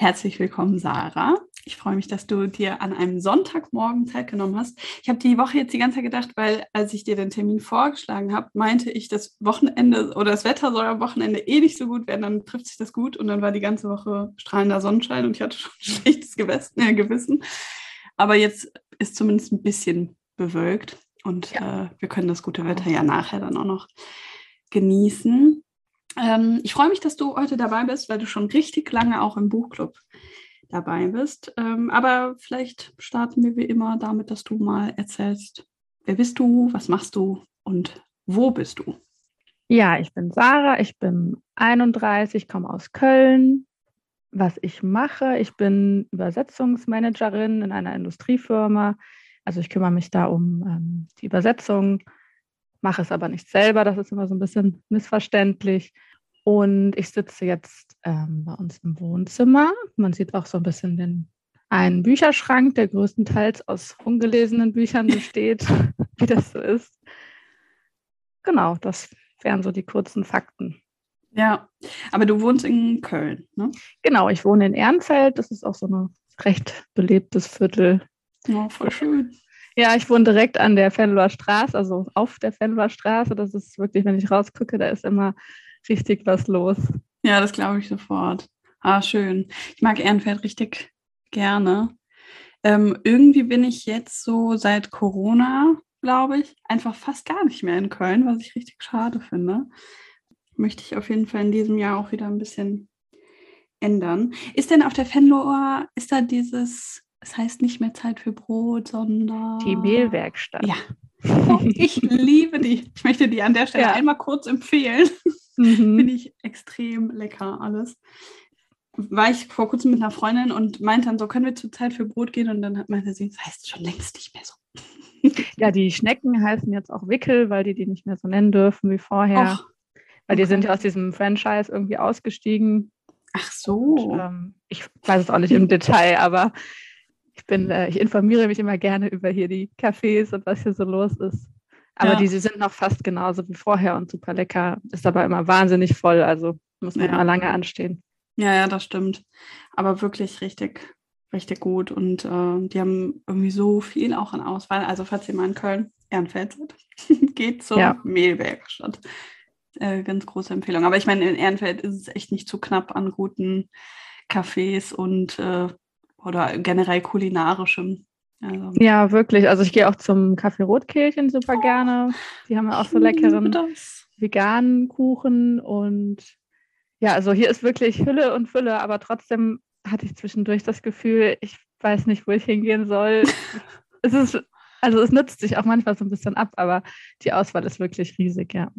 Herzlich willkommen, Sarah. Ich freue mich, dass du dir an einem Sonntagmorgen Zeit genommen hast. Ich habe die Woche jetzt die ganze Zeit gedacht, weil als ich dir den Termin vorgeschlagen habe, meinte ich, das Wochenende oder das Wetter soll am Wochenende eh nicht so gut werden, dann trifft sich das gut und dann war die ganze Woche strahlender Sonnenschein und ich hatte schon ein schlechtes Gewissen. Äh, Gewissen. Aber jetzt ist zumindest ein bisschen bewölkt und ja. äh, wir können das gute Wetter ja nachher dann auch noch genießen. Ähm, ich freue mich, dass du heute dabei bist, weil du schon richtig lange auch im Buchclub dabei bist. Ähm, aber vielleicht starten wir wie immer damit, dass du mal erzählst, wer bist du, was machst du und wo bist du? Ja, ich bin Sarah, ich bin 31, komme aus Köln. Was ich mache, ich bin Übersetzungsmanagerin in einer Industriefirma. Also ich kümmere mich da um ähm, die Übersetzung, mache es aber nicht selber, das ist immer so ein bisschen missverständlich. Und ich sitze jetzt ähm, bei uns im Wohnzimmer. Man sieht auch so ein bisschen den einen Bücherschrank, der größtenteils aus ungelesenen Büchern besteht, wie das so ist. Genau, das wären so die kurzen Fakten. Ja, aber du wohnst in Köln, ne? Genau, ich wohne in Ehrenfeld. Das ist auch so ein recht belebtes Viertel. Ja, voll schön. Ja, ich wohne direkt an der Fenloer Straße, also auf der Fenloer Straße. Das ist wirklich, wenn ich rausgucke, da ist immer richtig was los. Ja, das glaube ich sofort. Ah, schön. Ich mag Ehrenfeld richtig gerne. Ähm, irgendwie bin ich jetzt so seit Corona, glaube ich, einfach fast gar nicht mehr in Köln, was ich richtig schade finde. Möchte ich auf jeden Fall in diesem Jahr auch wieder ein bisschen ändern. Ist denn auf der Fenloer, ist da dieses, es heißt nicht mehr Zeit für Brot, sondern. Die Mehlwerkstatt. Ja. Oh, ich liebe die. Ich möchte die an der Stelle ja. einmal kurz empfehlen. Mhm. Finde ich extrem lecker alles. War ich vor kurzem mit einer Freundin und meinte dann so, können wir zur Zeit für Brot gehen? Und dann meinte sie, das heißt schon längst nicht mehr so. Ja, die Schnecken heißen jetzt auch Wickel, weil die die nicht mehr so nennen dürfen wie vorher. Och, weil die sind ja aus diesem Franchise irgendwie ausgestiegen. Ach so. Und, ähm, ich weiß es auch nicht im Detail, aber ich bin, äh, ich informiere mich immer gerne über hier die Cafés und was hier so los ist. Aber ja. diese sind noch fast genauso wie vorher und super lecker. Ist aber immer wahnsinnig voll, also muss man ja. immer lange anstehen. Ja, ja, das stimmt. Aber wirklich richtig, richtig gut. Und äh, die haben irgendwie so viel auch an Auswahl. Also falls ihr mal in Köln Ehrenfeld seid, geht zur ja. Mehlwerkstatt. Äh, ganz große Empfehlung. Aber ich meine, in Ehrenfeld ist es echt nicht zu knapp an guten Cafés und äh, oder generell kulinarischem. Also. Ja, wirklich. Also ich gehe auch zum Kaffee Rotkehlchen super oh, gerne. Die haben ja auch so leckeren veganen Kuchen und ja, also hier ist wirklich Hülle und Fülle, aber trotzdem hatte ich zwischendurch das Gefühl, ich weiß nicht, wo ich hingehen soll. es ist, also es nützt sich auch manchmal so ein bisschen ab, aber die Auswahl ist wirklich riesig, ja.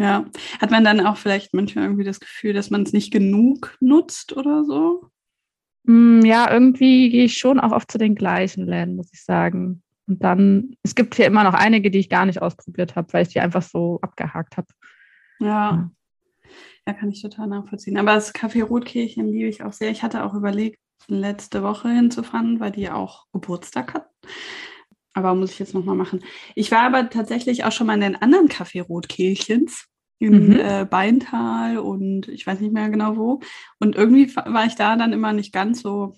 Ja, hat man dann auch vielleicht manchmal irgendwie das Gefühl, dass man es nicht genug nutzt oder so? Mm, ja, irgendwie gehe ich schon auch oft zu den gleichen Läden, muss ich sagen. Und dann, es gibt hier immer noch einige, die ich gar nicht ausprobiert habe, weil ich die einfach so abgehakt habe. Ja. ja. kann ich total nachvollziehen. Aber das Café Rotkirchen liebe ich auch sehr. Ich hatte auch überlegt, letzte Woche hinzufahren, weil die auch Geburtstag hat. Aber muss ich jetzt nochmal machen. Ich war aber tatsächlich auch schon mal in den anderen Café Rotkirchens im mhm. äh, Beintal und ich weiß nicht mehr genau wo. Und irgendwie war ich da dann immer nicht ganz so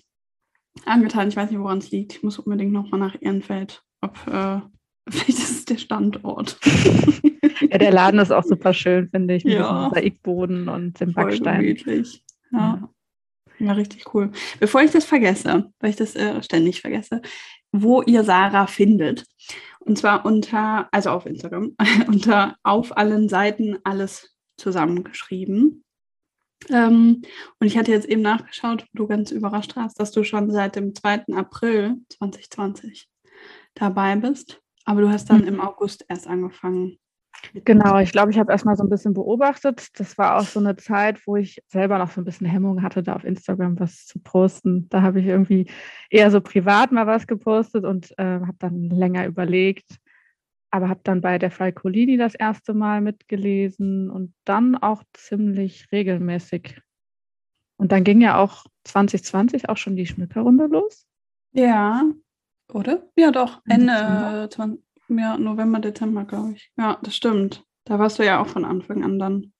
angetan. Ich weiß nicht, woran es liegt. Ich muss unbedingt nochmal nach Ehrenfeld. Ob, äh, vielleicht ist es der Standort. ja, der Laden ist auch super schön, finde ich. Mit ja. dem Mosaikboden und dem Voll Backstein. Gemütlich. Ja. ja. Ja, richtig cool. Bevor ich das vergesse, weil ich das äh, ständig vergesse, wo ihr Sarah findet. Und zwar unter, also auf Instagram, unter auf allen Seiten alles zusammengeschrieben. Ähm, und ich hatte jetzt eben nachgeschaut, du ganz überrascht hast, dass du schon seit dem 2. April 2020 dabei bist. Aber du hast dann mhm. im August erst angefangen. Genau, ich glaube, ich habe erstmal so ein bisschen beobachtet. Das war auch so eine Zeit, wo ich selber noch so ein bisschen Hemmung hatte, da auf Instagram was zu posten. Da habe ich irgendwie eher so privat mal was gepostet und äh, habe dann länger überlegt, aber habe dann bei der Falcolini das erste Mal mitgelesen und dann auch ziemlich regelmäßig. Und dann ging ja auch 2020 auch schon die Schmückerrunde los. Ja, oder? Ja, doch. Ende 20, ja, November, Dezember, glaube ich. Ja, das stimmt. Da warst du ja auch von Anfang an dann.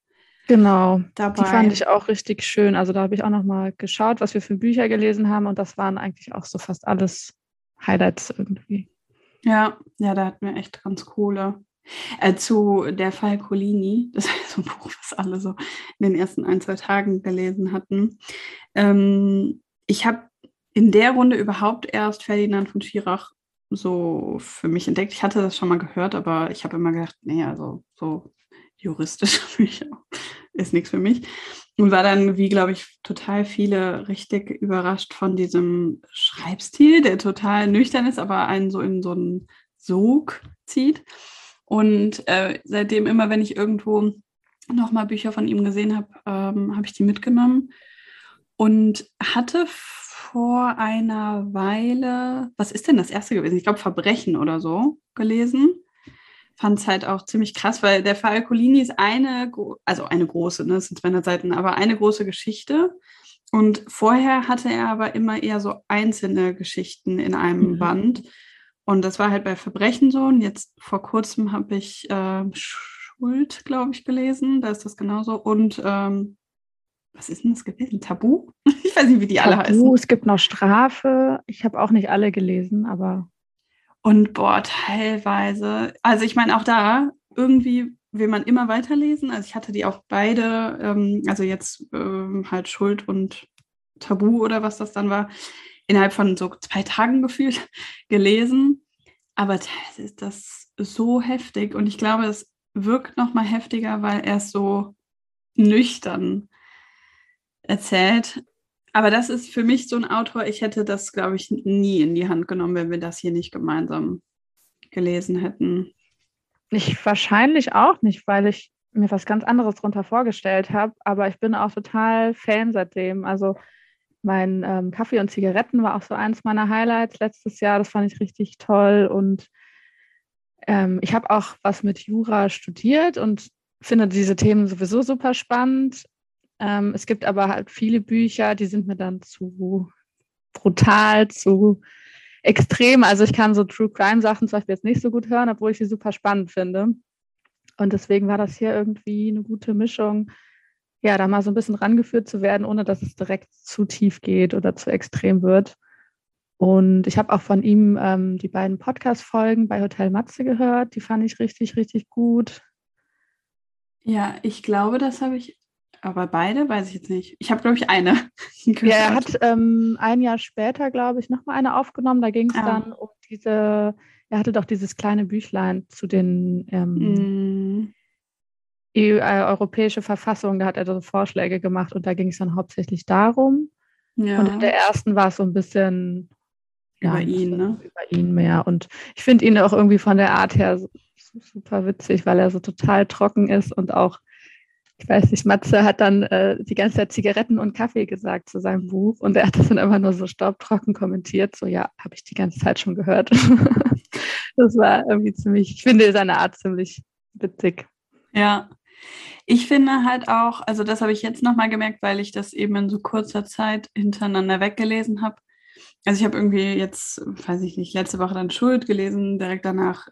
Genau, dabei. die fand ich auch richtig schön. Also da habe ich auch noch mal geschaut, was wir für Bücher gelesen haben und das waren eigentlich auch so fast alles Highlights irgendwie. Ja, ja, da hatten wir echt ganz coole. Äh, zu der Falcolini, das ist so ein Buch, was alle so in den ersten ein, zwei Tagen gelesen hatten. Ähm, ich habe in der Runde überhaupt erst Ferdinand von Schirach so für mich entdeckt. Ich hatte das schon mal gehört, aber ich habe immer gedacht, nee, also so juristisch ist nichts für mich. Und war dann, wie glaube ich, total viele richtig überrascht von diesem Schreibstil, der total nüchtern ist, aber einen so in so einen Sog zieht. Und äh, seitdem immer, wenn ich irgendwo nochmal Bücher von ihm gesehen habe, ähm, habe ich die mitgenommen und hatte vor einer Weile, was ist denn das erste gewesen? Ich glaube Verbrechen oder so gelesen. Fand es halt auch ziemlich krass, weil der Fall Colini ist eine, also eine große, ne, das sind 200 Seiten, aber eine große Geschichte. Und vorher hatte er aber immer eher so einzelne Geschichten in einem mhm. Band. Und das war halt bei Verbrechen so. Und jetzt vor kurzem habe ich äh, Schuld, glaube ich, gelesen. Da ist das genauso. Und ähm, was ist denn das gewesen? Tabu? Ich weiß nicht, wie die Tabu, alle heißen. Es gibt noch Strafe. Ich habe auch nicht alle gelesen, aber. Und boah, teilweise. Also ich meine, auch da irgendwie will man immer weiterlesen. Also ich hatte die auch beide, ähm, also jetzt ähm, halt Schuld und Tabu oder was das dann war, innerhalb von so zwei Tagen gefühlt gelesen. Aber teilweise ist das so heftig und ich glaube, es wirkt noch mal heftiger, weil er es so nüchtern erzählt. Aber das ist für mich so ein Autor, ich hätte das, glaube ich, nie in die Hand genommen, wenn wir das hier nicht gemeinsam gelesen hätten. Ich wahrscheinlich auch nicht, weil ich mir was ganz anderes darunter vorgestellt habe, aber ich bin auch total Fan seitdem. Also mein ähm, Kaffee und Zigaretten war auch so eins meiner Highlights letztes Jahr. Das fand ich richtig toll. Und ähm, ich habe auch was mit Jura studiert und finde diese Themen sowieso super spannend. Ähm, es gibt aber halt viele Bücher, die sind mir dann zu brutal, zu extrem. Also ich kann so True Crime Sachen zum Beispiel jetzt nicht so gut hören, obwohl ich sie super spannend finde. Und deswegen war das hier irgendwie eine gute Mischung, ja, da mal so ein bisschen rangeführt zu werden, ohne dass es direkt zu tief geht oder zu extrem wird. Und ich habe auch von ihm ähm, die beiden Podcast-Folgen bei Hotel Matze gehört. Die fand ich richtig, richtig gut. Ja, ich glaube, das habe ich aber beide weiß ich jetzt nicht. Ich habe, glaube ich, eine. ja, er hat ähm, ein Jahr später, glaube ich, nochmal eine aufgenommen. Da ging es ah. dann um diese, er hatte doch dieses kleine Büchlein zu den ähm, mm. EU, äh, europäische Verfassung, da hat er so Vorschläge gemacht und da ging es dann hauptsächlich darum. Ja. Und in der ersten war es so ein bisschen über ja, ihn, ne? Über ihn mehr. Und ich finde ihn auch irgendwie von der Art her super witzig, weil er so total trocken ist und auch ich weiß nicht, Matze hat dann äh, die ganze Zeit Zigaretten und Kaffee gesagt zu seinem Buch und er hat das dann immer nur so staubtrocken kommentiert, so ja, habe ich die ganze Zeit schon gehört. das war irgendwie ziemlich, ich finde seine Art ziemlich witzig. Ja, ich finde halt auch, also das habe ich jetzt nochmal gemerkt, weil ich das eben in so kurzer Zeit hintereinander weggelesen habe. Also ich habe irgendwie jetzt, weiß ich nicht, letzte Woche dann Schuld gelesen, direkt danach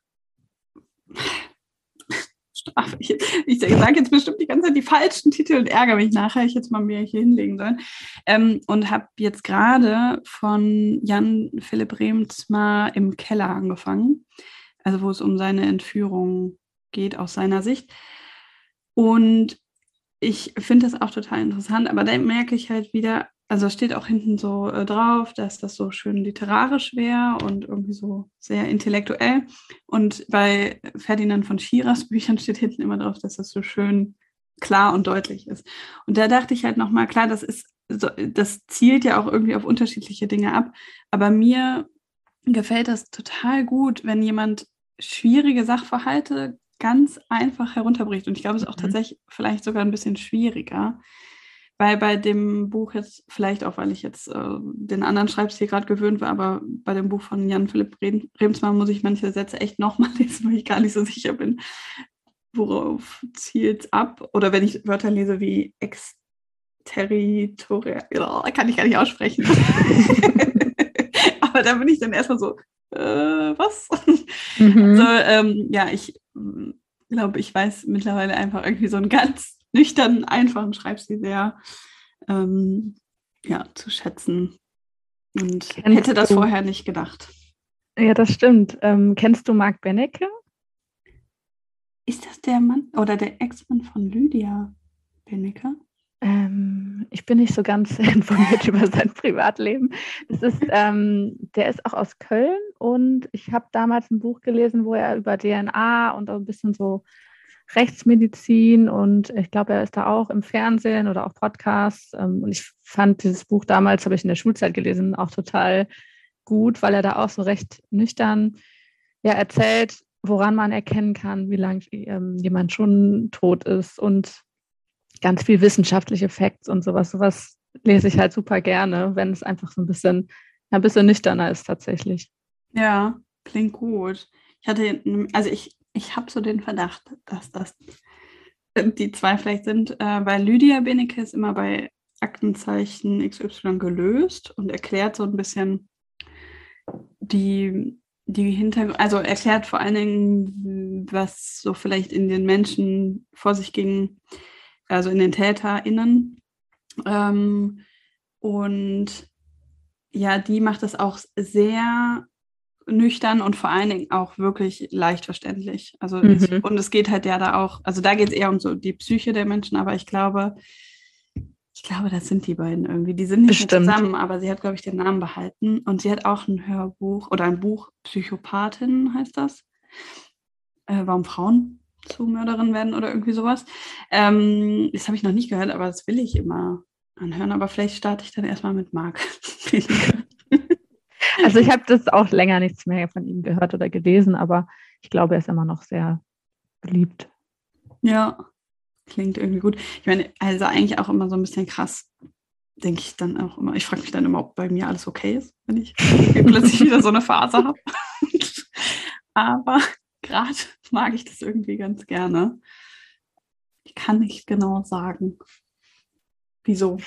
Strafe. Ich, ich sage jetzt bestimmt die ganze Zeit die falschen Titel und ärgere mich nachher, ich jetzt mal mir hier hinlegen soll. Ähm, und habe jetzt gerade von Jan Philipp Rehms mal im Keller angefangen, also wo es um seine Entführung geht aus seiner Sicht. Und ich finde das auch total interessant, aber da merke ich halt wieder, also steht auch hinten so äh, drauf, dass das so schön literarisch wäre und irgendwie so sehr intellektuell. Und bei Ferdinand von Schirers Büchern steht hinten immer drauf, dass das so schön klar und deutlich ist. Und da dachte ich halt nochmal, klar, das ist, so, das zielt ja auch irgendwie auf unterschiedliche Dinge ab. Aber mir gefällt das total gut, wenn jemand schwierige Sachverhalte ganz einfach herunterbricht. Und ich glaube, es ist auch mhm. tatsächlich vielleicht sogar ein bisschen schwieriger. Weil bei dem Buch jetzt, vielleicht auch, weil ich jetzt äh, den anderen Schreibstil gerade gewöhnt war, aber bei dem Buch von Jan-Philipp Remsmann muss ich manche Sätze echt nochmal lesen, weil ich gar nicht so sicher bin, worauf zielt es ab. Oder wenn ich Wörter lese wie exterritorial, ja, kann ich gar nicht aussprechen. aber da bin ich dann erstmal so, äh, was? Mhm. Also, ähm, ja, ich glaube, ich weiß mittlerweile einfach irgendwie so einen ganz nüchtern, einfachen Schreibstil sehr ähm, ja, zu schätzen. Und kennst hätte das du, vorher nicht gedacht. Ja, das stimmt. Ähm, kennst du Marc Benecke? Ist das der Mann oder der Ex-Mann von Lydia Benecke? Ähm, ich bin nicht so ganz informiert über sein Privatleben. Es ist, ähm, der ist auch aus Köln und ich habe damals ein Buch gelesen, wo er über DNA und auch ein bisschen so Rechtsmedizin und ich glaube, er ist da auch im Fernsehen oder auch Podcasts. Ähm, und ich fand dieses Buch damals, habe ich in der Schulzeit gelesen, auch total gut, weil er da auch so recht nüchtern ja, erzählt, woran man erkennen kann, wie lange ähm, jemand schon tot ist und ganz viel wissenschaftliche Facts und sowas. Sowas lese ich halt super gerne, wenn es einfach so ein bisschen, ein bisschen nüchterner ist tatsächlich. Ja, klingt gut. Ich hatte, also ich ich habe so den Verdacht, dass das die zwei vielleicht sind, äh, weil Lydia Benecke ist immer bei Aktenzeichen XY gelöst und erklärt so ein bisschen die, die Hintergründe, also erklärt vor allen Dingen, was so vielleicht in den Menschen vor sich ging, also in den TäterInnen. Ähm, und ja, die macht das auch sehr nüchtern und vor allen Dingen auch wirklich leicht verständlich. Also mhm. es, und es geht halt ja da auch, also da geht es eher um so die Psyche der Menschen, aber ich glaube, ich glaube, das sind die beiden irgendwie. Die sind nicht zusammen, aber sie hat, glaube ich, den Namen behalten. Und sie hat auch ein Hörbuch oder ein Buch, Psychopathin heißt das. Äh, warum Frauen zu Mörderinnen werden oder irgendwie sowas. Ähm, das habe ich noch nicht gehört, aber das will ich immer anhören. Aber vielleicht starte ich dann erstmal mit Marc. Also ich habe das auch länger nichts mehr von ihm gehört oder gelesen, aber ich glaube, er ist immer noch sehr beliebt. Ja, klingt irgendwie gut. Ich meine, also eigentlich auch immer so ein bisschen krass, denke ich dann auch immer. Ich frage mich dann immer, ob bei mir alles okay ist, wenn ich plötzlich wieder so eine Phase habe. aber gerade mag ich das irgendwie ganz gerne. Ich kann nicht genau sagen. Wieso?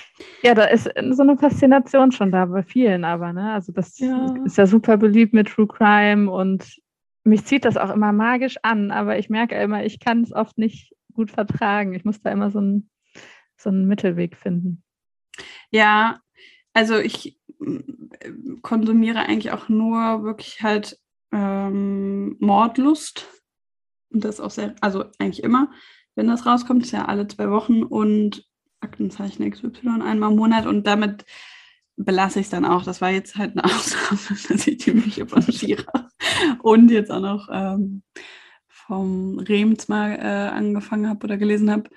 Ja, da ist so eine Faszination schon da bei vielen, aber, ne? Also das ja. ist ja super beliebt mit True Crime und mich zieht das auch immer magisch an, aber ich merke immer, ich kann es oft nicht gut vertragen. Ich muss da immer so einen, so einen Mittelweg finden. Ja, also ich äh, konsumiere eigentlich auch nur wirklich halt ähm, Mordlust. Und das auch sehr, also eigentlich immer, wenn das rauskommt, ist ja alle zwei Wochen und Aktenzeichen XY einmal im Monat und damit belasse ich es dann auch. Das war jetzt halt eine Ausnahme, dass ich die Bücher von Shira und jetzt auch noch ähm, vom Rems mal äh, angefangen habe oder gelesen habe.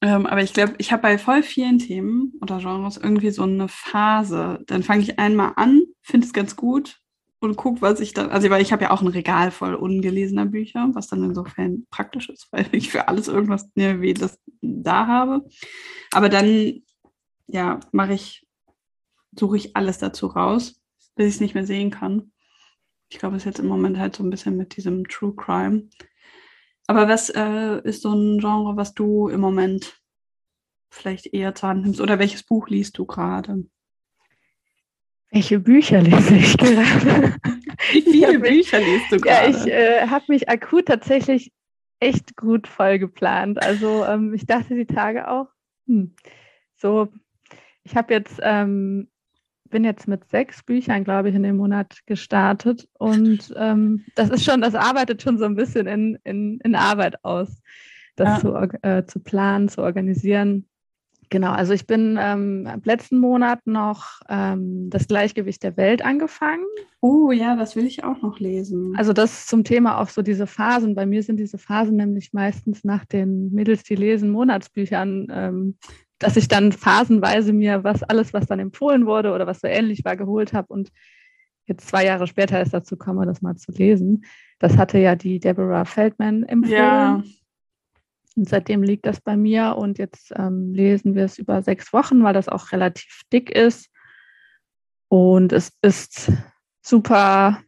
Ähm, aber ich glaube, ich habe bei voll vielen Themen oder Genres irgendwie so eine Phase. Dann fange ich einmal an, finde es ganz gut und gucke, was ich dann, also weil ich habe ja auch ein Regal voll ungelesener Bücher, was dann insofern praktisch ist, weil ich für alles irgendwas ne, wie das da habe. Aber dann, ja, mache ich, suche ich alles dazu raus, bis ich es nicht mehr sehen kann. Ich glaube, es ist jetzt im Moment halt so ein bisschen mit diesem True Crime. Aber was äh, ist so ein Genre, was du im Moment vielleicht eher zur Hand nimmst? Oder welches Buch liest du gerade? Welche Bücher lese ich gerade? Viele Bücher liest du gerade? Ja, ich äh, habe mich akut tatsächlich echt gut voll geplant. Also ähm, ich dachte die Tage auch, hm, so, ich habe jetzt, ähm, bin jetzt mit sechs Büchern, glaube ich, in dem Monat gestartet. Und ähm, das ist schon, das arbeitet schon so ein bisschen in, in, in Arbeit aus, das ja. zu, äh, zu planen, zu organisieren. Genau, also ich bin ähm, letzten Monat noch ähm, das Gleichgewicht der Welt angefangen. Oh ja, das will ich auch noch lesen. Also das zum Thema auch so diese Phasen. Bei mir sind diese Phasen nämlich meistens nach den Mädels, die lesen, Monatsbüchern, ähm, dass ich dann phasenweise mir was alles, was dann empfohlen wurde oder was so ähnlich war, geholt habe und jetzt zwei Jahre später erst dazu komme, das mal zu lesen. Das hatte ja die Deborah Feldman empfohlen. Ja. Und seitdem liegt das bei mir und jetzt ähm, lesen wir es über sechs Wochen, weil das auch relativ dick ist. Und es ist super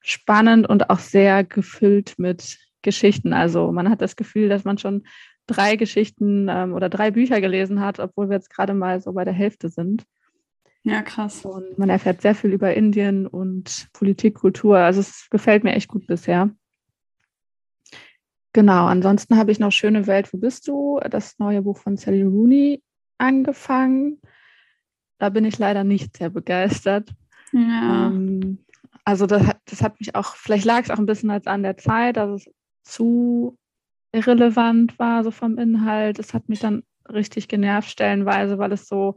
spannend und auch sehr gefüllt mit Geschichten. Also man hat das Gefühl, dass man schon drei Geschichten ähm, oder drei Bücher gelesen hat, obwohl wir jetzt gerade mal so bei der Hälfte sind. Ja, krass. Und man erfährt sehr viel über Indien und Politik, Kultur. Also es gefällt mir echt gut bisher. Genau, ansonsten habe ich noch Schöne Welt, wo bist du? Das neue Buch von Sally Rooney angefangen. Da bin ich leider nicht sehr begeistert. Ja. Ähm, also das, das hat mich auch, vielleicht lag es auch ein bisschen als an der Zeit, dass es zu irrelevant war, so vom Inhalt. Es hat mich dann richtig genervt stellenweise, weil es so,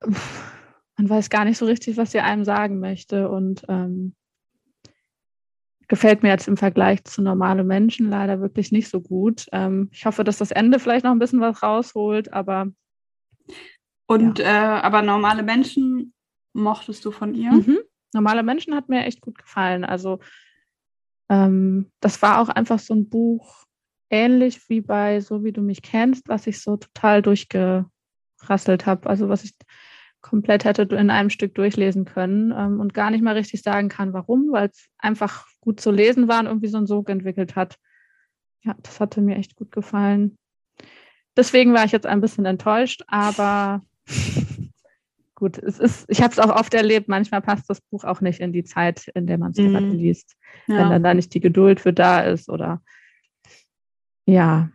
man weiß gar nicht so richtig, was sie einem sagen möchte und ähm, gefällt mir jetzt im Vergleich zu normalen Menschen leider wirklich nicht so gut. Ähm, ich hoffe, dass das Ende vielleicht noch ein bisschen was rausholt, aber. Und ja. äh, aber normale Menschen mochtest du von ihr? Mhm. Normale Menschen hat mir echt gut gefallen. Also ähm, das war auch einfach so ein Buch, ähnlich wie bei So wie du mich kennst, was ich so total durchgerasselt habe. Also was ich komplett hätte in einem Stück durchlesen können ähm, und gar nicht mal richtig sagen kann, warum, weil es einfach gut zu lesen war und irgendwie so einen Sog entwickelt hat. Ja, das hatte mir echt gut gefallen. Deswegen war ich jetzt ein bisschen enttäuscht, aber gut, es ist, ich habe es auch oft erlebt, manchmal passt das Buch auch nicht in die Zeit, in der man es gerade mhm. liest. Ja. Wenn dann da nicht die Geduld für da ist oder ja,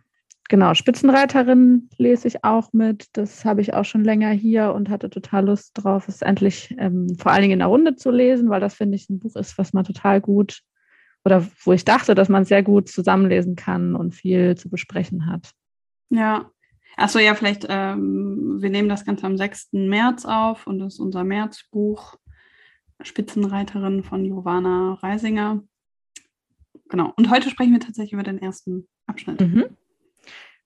genau. Spitzenreiterin lese ich auch mit. Das habe ich auch schon länger hier und hatte total Lust drauf, es endlich ähm, vor allen Dingen in der Runde zu lesen, weil das finde ich ein Buch ist, was man total gut oder wo ich dachte, dass man sehr gut zusammenlesen kann und viel zu besprechen hat. Ja, Achso, ja, vielleicht, ähm, wir nehmen das Ganze am 6. März auf und das ist unser Märzbuch Spitzenreiterin von Jovana Reisinger. Genau. Und heute sprechen wir tatsächlich über den ersten Abschnitt. Mhm.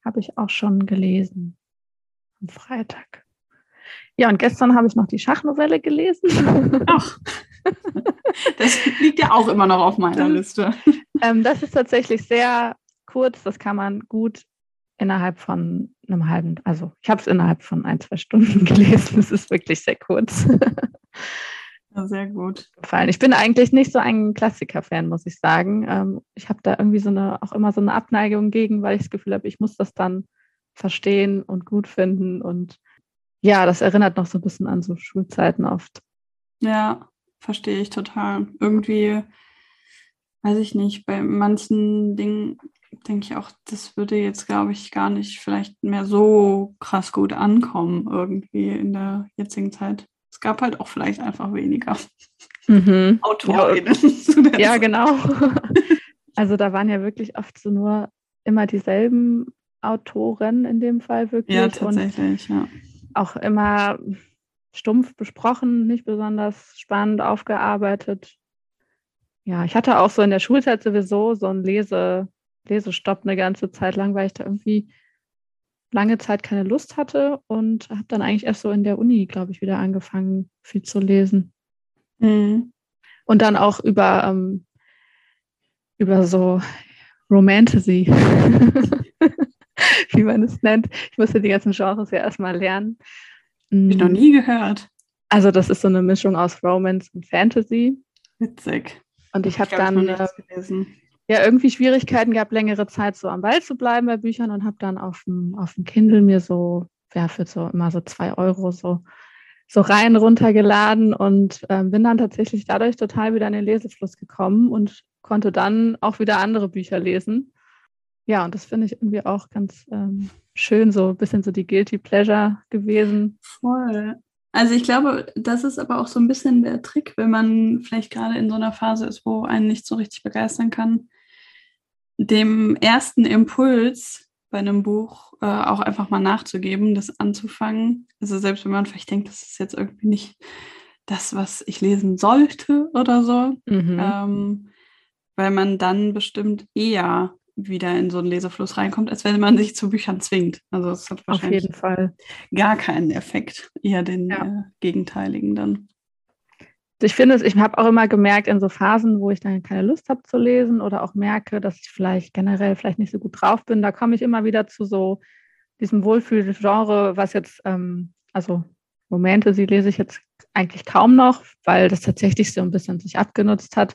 Habe ich auch schon gelesen. Am Freitag. Ja, und gestern habe ich noch die Schachnovelle gelesen. Ach. Das liegt ja auch immer noch auf meiner Liste. Ähm, das ist tatsächlich sehr kurz. Das kann man gut innerhalb von einem halben, also ich habe es innerhalb von ein, zwei Stunden gelesen. Es ist wirklich sehr kurz. Ja, sehr gut. Gefallen. Ich bin eigentlich nicht so ein Klassiker-Fan, muss ich sagen. Ähm, ich habe da irgendwie so eine, auch immer so eine Abneigung gegen, weil ich das Gefühl habe, ich muss das dann verstehen und gut finden. Und ja, das erinnert noch so ein bisschen an so Schulzeiten oft. Ja, verstehe ich total. Irgendwie, weiß ich nicht, bei manchen Dingen denke ich auch, das würde jetzt, glaube ich, gar nicht vielleicht mehr so krass gut ankommen irgendwie in der jetzigen Zeit. Es gab halt auch vielleicht einfach weniger mhm. Autorinnen. Ja, ja genau. Also da waren ja wirklich oft so nur immer dieselben Autoren in dem Fall wirklich. Ja, tatsächlich, ja. Auch immer stumpf besprochen, nicht besonders spannend aufgearbeitet. Ja, ich hatte auch so in der Schulzeit sowieso so ein Lese, Lesestopp eine ganze Zeit lang, weil ich da irgendwie lange Zeit keine Lust hatte und habe dann eigentlich erst so in der Uni, glaube ich, wieder angefangen, viel zu lesen. Mhm. Und dann auch über, ähm, über so Romantasy, wie man es nennt. Ich musste die ganzen Genres ja erstmal lernen. Hab ich noch mm. nie gehört. Also das ist so eine Mischung aus Romance und Fantasy. Witzig. Und ich habe dann äh, ja irgendwie Schwierigkeiten gehabt, längere Zeit so am Ball zu bleiben bei Büchern und habe dann auf dem, auf dem Kindle mir so, ja, für so immer so zwei Euro so, so rein runtergeladen und äh, bin dann tatsächlich dadurch total wieder in den Lesefluss gekommen und konnte dann auch wieder andere Bücher lesen. Ja, und das finde ich irgendwie auch ganz ähm, schön, so ein bisschen so die Guilty Pleasure gewesen. Voll. Also ich glaube, das ist aber auch so ein bisschen der Trick, wenn man vielleicht gerade in so einer Phase ist, wo einen nicht so richtig begeistern kann, dem ersten Impuls bei einem Buch äh, auch einfach mal nachzugeben, das anzufangen. Also selbst wenn man vielleicht denkt, das ist jetzt irgendwie nicht das, was ich lesen sollte oder so, mhm. ähm, weil man dann bestimmt eher wieder in so einen Lesefluss reinkommt, als wenn man sich zu Büchern zwingt. Also es hat wahrscheinlich Auf jeden Fall. gar keinen Effekt, eher den ja. äh, gegenteiligen dann. Ich finde es, ich habe auch immer gemerkt, in so Phasen, wo ich dann keine Lust habe zu lesen oder auch merke, dass ich vielleicht generell vielleicht nicht so gut drauf bin, da komme ich immer wieder zu so diesem Wohlfühlgenre, was jetzt, ähm, also Momente, sie lese ich jetzt eigentlich kaum noch, weil das tatsächlich so ein bisschen sich abgenutzt hat.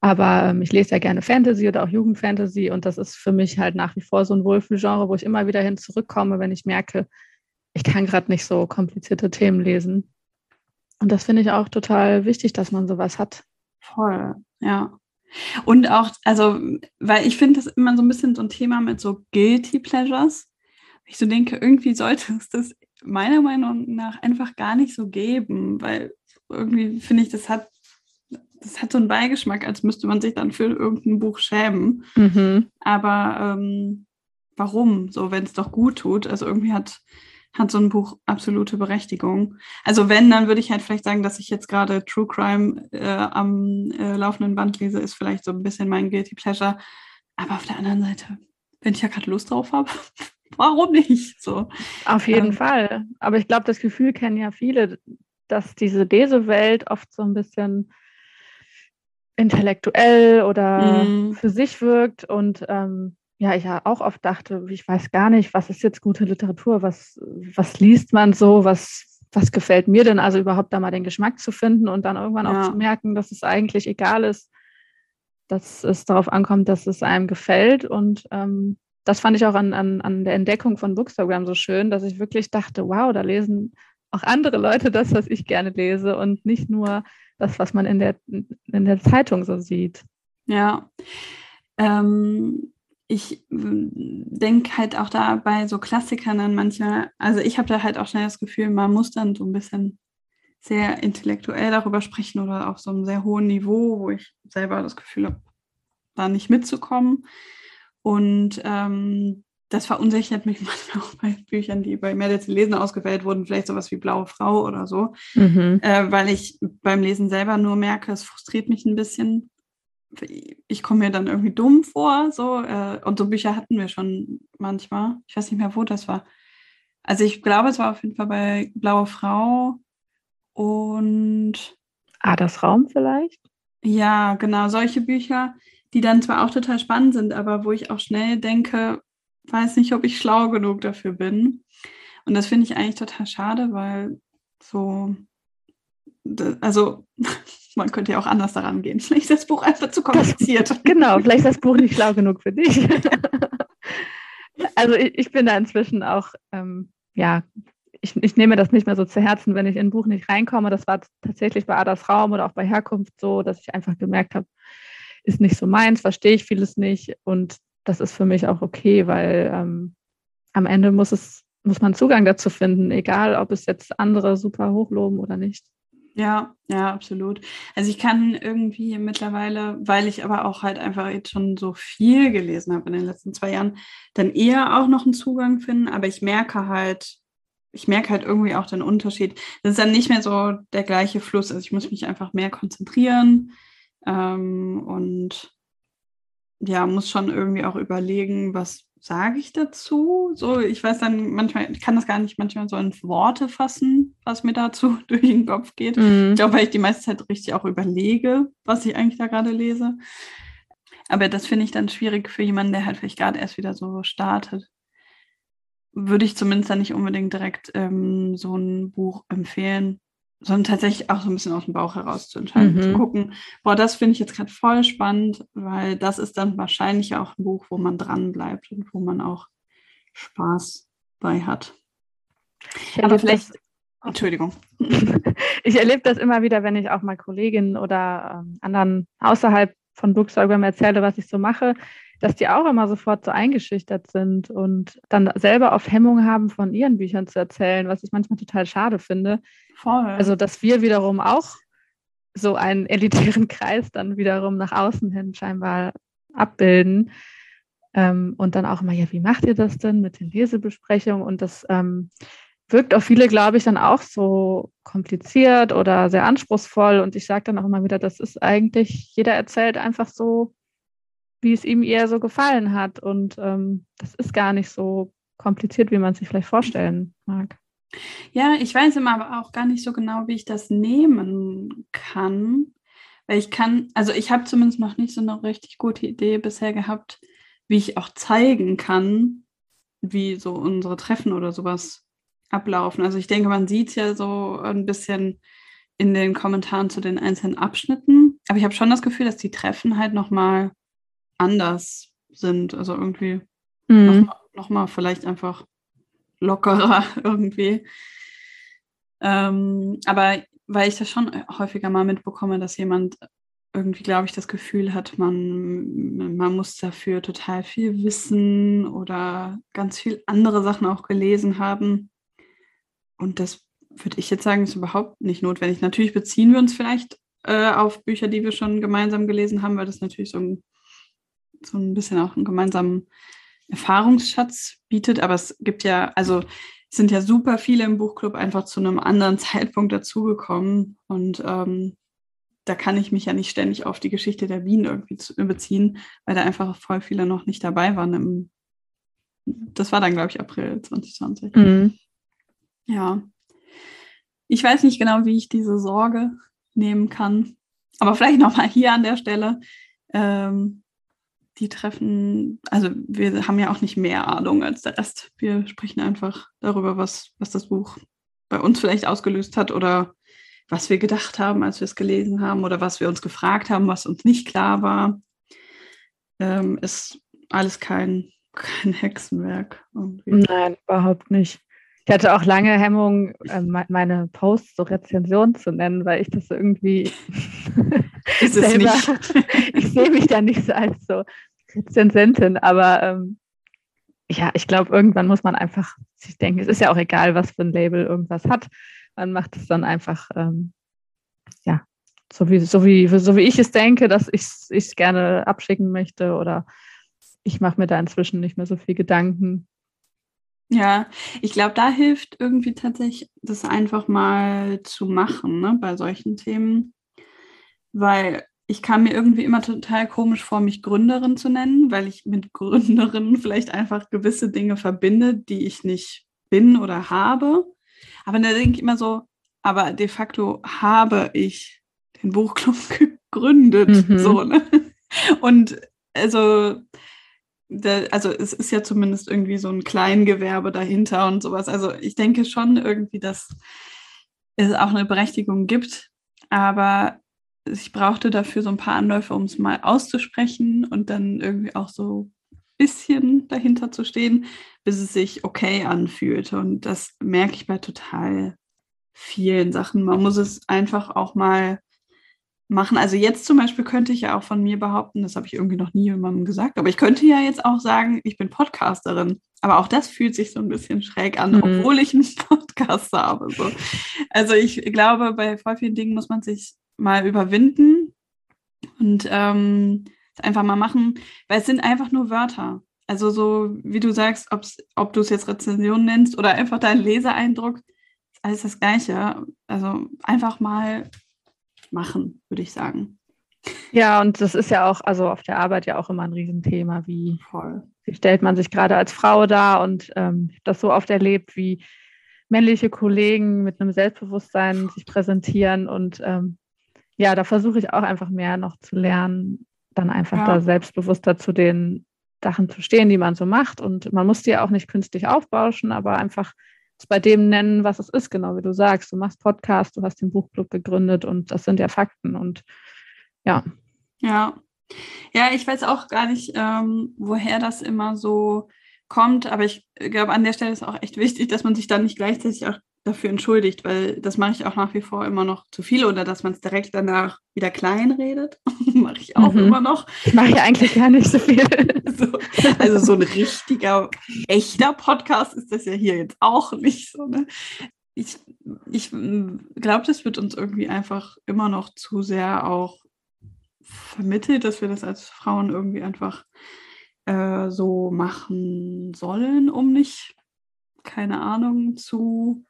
Aber ähm, ich lese ja gerne Fantasy oder auch Jugendfantasy und das ist für mich halt nach wie vor so ein Wohlfühlgenre, wo ich immer wieder hin zurückkomme, wenn ich merke, ich kann gerade nicht so komplizierte Themen lesen. Und das finde ich auch total wichtig, dass man sowas hat. Voll, ja. Und auch, also, weil ich finde das immer so ein bisschen so ein Thema mit so Guilty Pleasures. Ich so denke, irgendwie sollte es das meiner Meinung nach einfach gar nicht so geben, weil irgendwie finde ich, das hat, das hat so einen Beigeschmack, als müsste man sich dann für irgendein Buch schämen. Mhm. Aber ähm, warum? So, wenn es doch gut tut. Also irgendwie hat hat so ein Buch absolute Berechtigung. Also wenn, dann würde ich halt vielleicht sagen, dass ich jetzt gerade True Crime äh, am äh, laufenden Band lese, ist vielleicht so ein bisschen mein Guilty Pleasure. Aber auf der anderen Seite, wenn ich ja gerade Lust drauf habe, warum nicht? So. Auf jeden ähm, Fall. Aber ich glaube, das Gefühl kennen ja viele, dass diese Lesewelt oft so ein bisschen intellektuell oder mm. für sich wirkt und ähm, ja, ich ja auch oft dachte, ich weiß gar nicht, was ist jetzt gute Literatur, was, was liest man so, was, was gefällt mir denn, also überhaupt da mal den Geschmack zu finden und dann irgendwann ja. auch zu merken, dass es eigentlich egal ist, dass es darauf ankommt, dass es einem gefällt. Und ähm, das fand ich auch an, an, an der Entdeckung von Bookstagram so schön, dass ich wirklich dachte, wow, da lesen auch andere Leute das, was ich gerne lese und nicht nur das, was man in der, in der Zeitung so sieht. Ja. Ähm, ich denke halt auch da bei so Klassikern dann manchmal, also ich habe da halt auch schnell das Gefühl, man muss dann so ein bisschen sehr intellektuell darüber sprechen oder auf so einem sehr hohen Niveau, wo ich selber das Gefühl habe, da nicht mitzukommen. Und ähm, das verunsichert mich manchmal auch bei Büchern, die bei mehr zu lesen ausgewählt wurden, vielleicht sowas wie Blaue Frau oder so, mhm. äh, weil ich beim Lesen selber nur merke, es frustriert mich ein bisschen, ich komme mir dann irgendwie dumm vor, so, äh, und so Bücher hatten wir schon manchmal. Ich weiß nicht mehr, wo das war. Also ich glaube, es war auf jeden Fall bei Blaue Frau und Ah, das Raum vielleicht? Ja, genau, solche Bücher, die dann zwar auch total spannend sind, aber wo ich auch schnell denke, weiß nicht, ob ich schlau genug dafür bin. Und das finde ich eigentlich total schade, weil so, also man könnte ja auch anders daran gehen. Vielleicht ist das Buch einfach zu kompliziert. Genau, vielleicht ist das Buch nicht schlau genug für dich. also ich, ich, bin da inzwischen auch, ähm, ja, ich, ich, nehme das nicht mehr so zu Herzen, wenn ich in ein Buch nicht reinkomme. Das war tatsächlich bei Adas Raum oder auch bei Herkunft so, dass ich einfach gemerkt habe, ist nicht so meins, verstehe ich vieles nicht. Und das ist für mich auch okay, weil ähm, am Ende muss es, muss man Zugang dazu finden, egal ob es jetzt andere super hochloben oder nicht. Ja, ja, absolut. Also ich kann irgendwie mittlerweile, weil ich aber auch halt einfach jetzt schon so viel gelesen habe in den letzten zwei Jahren, dann eher auch noch einen Zugang finden. Aber ich merke halt, ich merke halt irgendwie auch den Unterschied. Das ist dann nicht mehr so der gleiche Fluss. Also ich muss mich einfach mehr konzentrieren ähm, und ja, muss schon irgendwie auch überlegen, was sage ich dazu? So, ich weiß dann manchmal, ich kann das gar nicht manchmal so in Worte fassen, was mir dazu durch den Kopf geht. Mhm. Ich glaube, weil ich die meiste Zeit richtig auch überlege, was ich eigentlich da gerade lese. Aber das finde ich dann schwierig für jemanden, der halt vielleicht gerade erst wieder so startet. Würde ich zumindest dann nicht unbedingt direkt ähm, so ein Buch empfehlen sondern tatsächlich auch so ein bisschen aus dem Bauch heraus zu entscheiden, mhm. zu gucken, boah, das finde ich jetzt gerade voll spannend, weil das ist dann wahrscheinlich auch ein Buch, wo man dran bleibt und wo man auch Spaß bei hat. Aber vielleicht, das, Entschuldigung. ich erlebe das immer wieder, wenn ich auch mal Kolleginnen oder ähm, anderen außerhalb von Bookstagram erzähle, was ich so mache, dass die auch immer sofort so eingeschüchtert sind und dann selber auf Hemmung haben, von ihren Büchern zu erzählen, was ich manchmal total schade finde. Voll. Also, dass wir wiederum auch so einen elitären Kreis dann wiederum nach außen hin scheinbar abbilden. Ähm, und dann auch immer, ja, wie macht ihr das denn mit den Lesebesprechungen? Und das ähm, wirkt auf viele, glaube ich, dann auch so kompliziert oder sehr anspruchsvoll. Und ich sage dann auch immer wieder, das ist eigentlich, jeder erzählt einfach so, wie es ihm eher so gefallen hat. Und ähm, das ist gar nicht so kompliziert, wie man sich vielleicht vorstellen mag. Ja, ich weiß immer aber auch gar nicht so genau, wie ich das nehmen kann. Weil ich kann, also ich habe zumindest noch nicht so eine richtig gute Idee bisher gehabt, wie ich auch zeigen kann, wie so unsere Treffen oder sowas ablaufen. Also ich denke, man sieht es ja so ein bisschen in den Kommentaren zu den einzelnen Abschnitten. Aber ich habe schon das Gefühl, dass die Treffen halt nochmal anders sind. Also irgendwie mhm. nochmal noch mal vielleicht einfach lockerer irgendwie. Ähm, aber weil ich das schon häufiger mal mitbekomme, dass jemand irgendwie, glaube ich, das Gefühl hat, man, man muss dafür total viel wissen oder ganz viel andere Sachen auch gelesen haben. Und das würde ich jetzt sagen, ist überhaupt nicht notwendig. Natürlich beziehen wir uns vielleicht äh, auf Bücher, die wir schon gemeinsam gelesen haben, weil das natürlich so ein, so ein bisschen auch einen gemeinsamen Erfahrungsschatz bietet. Aber es gibt ja, also es sind ja super viele im Buchclub einfach zu einem anderen Zeitpunkt dazugekommen. Und ähm, da kann ich mich ja nicht ständig auf die Geschichte der Bienen irgendwie zu, beziehen, weil da einfach voll viele noch nicht dabei waren. Im, das war dann, glaube ich, April 2020. Mhm. Ja. Ich weiß nicht genau, wie ich diese Sorge nehmen kann. Aber vielleicht nochmal hier an der Stelle. Ähm, die treffen, also wir haben ja auch nicht mehr Ahnung als der Rest. Wir sprechen einfach darüber, was, was das Buch bei uns vielleicht ausgelöst hat oder was wir gedacht haben, als wir es gelesen haben oder was wir uns gefragt haben, was uns nicht klar war. Ähm, ist alles kein, kein Hexenwerk. Irgendwie. Nein, überhaupt nicht. Ich hatte auch lange Hemmung, äh, meine Posts so Rezension zu nennen, weil ich das irgendwie ist es selber, nicht. ich sehe mich da nicht so als so Rezensentin, aber ähm, ja, ich glaube, irgendwann muss man einfach sich denken, es ist ja auch egal, was für ein Label irgendwas hat. Man macht es dann einfach, ähm, ja, so wie, so, wie, so wie ich es denke, dass ich es gerne abschicken möchte oder ich mache mir da inzwischen nicht mehr so viel Gedanken. Ja, ich glaube, da hilft irgendwie tatsächlich, das einfach mal zu machen ne, bei solchen Themen, weil ich kam mir irgendwie immer total komisch vor, mich Gründerin zu nennen, weil ich mit Gründerin vielleicht einfach gewisse Dinge verbinde, die ich nicht bin oder habe. Aber da denke ich immer so, aber de facto habe ich den Buchclub gegründet. Mhm. So, ne? Und also also es ist ja zumindest irgendwie so ein Kleingewerbe dahinter und sowas. Also ich denke schon irgendwie, dass es auch eine Berechtigung gibt, aber ich brauchte dafür so ein paar Anläufe, um es mal auszusprechen und dann irgendwie auch so ein bisschen dahinter zu stehen, bis es sich okay anfühlte. Und das merke ich bei total vielen Sachen. Man muss es einfach auch mal machen. Also jetzt zum Beispiel könnte ich ja auch von mir behaupten, das habe ich irgendwie noch nie jemandem gesagt, aber ich könnte ja jetzt auch sagen, ich bin Podcasterin. Aber auch das fühlt sich so ein bisschen schräg an, mhm. obwohl ich einen Podcast habe. So. Also ich glaube, bei voll vielen Dingen muss man sich mal überwinden und ähm, einfach mal machen, weil es sind einfach nur Wörter. Also so, wie du sagst, ob du es jetzt Rezension nennst oder einfach dein Leseeindruck, ist alles das Gleiche. Also einfach mal machen, würde ich sagen. Ja, und das ist ja auch, also auf der Arbeit ja auch immer ein Riesenthema, wie, wie stellt man sich gerade als Frau dar und ähm, das so oft erlebt, wie männliche Kollegen mit einem Selbstbewusstsein sich präsentieren und ähm, ja, da versuche ich auch einfach mehr noch zu lernen, dann einfach ja. da selbstbewusster zu den Sachen zu stehen, die man so macht und man muss die ja auch nicht künstlich aufbauschen, aber einfach es bei dem nennen, was es ist, genau wie du sagst. Du machst Podcast, du hast den Buchclub gegründet und das sind ja Fakten und ja. Ja. Ja, ich weiß auch gar nicht, ähm, woher das immer so kommt, aber ich glaube, an der Stelle ist auch echt wichtig, dass man sich dann nicht gleichzeitig auch dafür entschuldigt, weil das mache ich auch nach wie vor immer noch zu viel oder dass man es direkt danach wieder klein redet. mache ich auch mhm. immer noch. Ich mache ja eigentlich gar nicht so viel. so, also so ein richtiger, echter Podcast ist das ja hier jetzt auch nicht so. Ne? Ich, ich glaube, das wird uns irgendwie einfach immer noch zu sehr auch vermittelt, dass wir das als Frauen irgendwie einfach äh, so machen sollen, um nicht, keine Ahnung, zu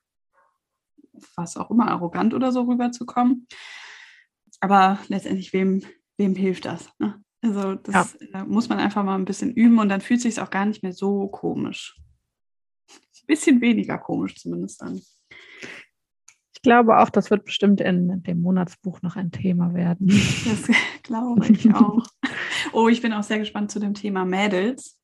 was auch immer, arrogant oder so rüberzukommen. Aber letztendlich, wem, wem hilft das? Ne? Also das ja. muss man einfach mal ein bisschen üben und dann fühlt sich auch gar nicht mehr so komisch. bisschen weniger komisch zumindest dann. Ich glaube auch, das wird bestimmt in dem Monatsbuch noch ein Thema werden. Das glaube ich auch. Oh, ich bin auch sehr gespannt zu dem Thema Mädels.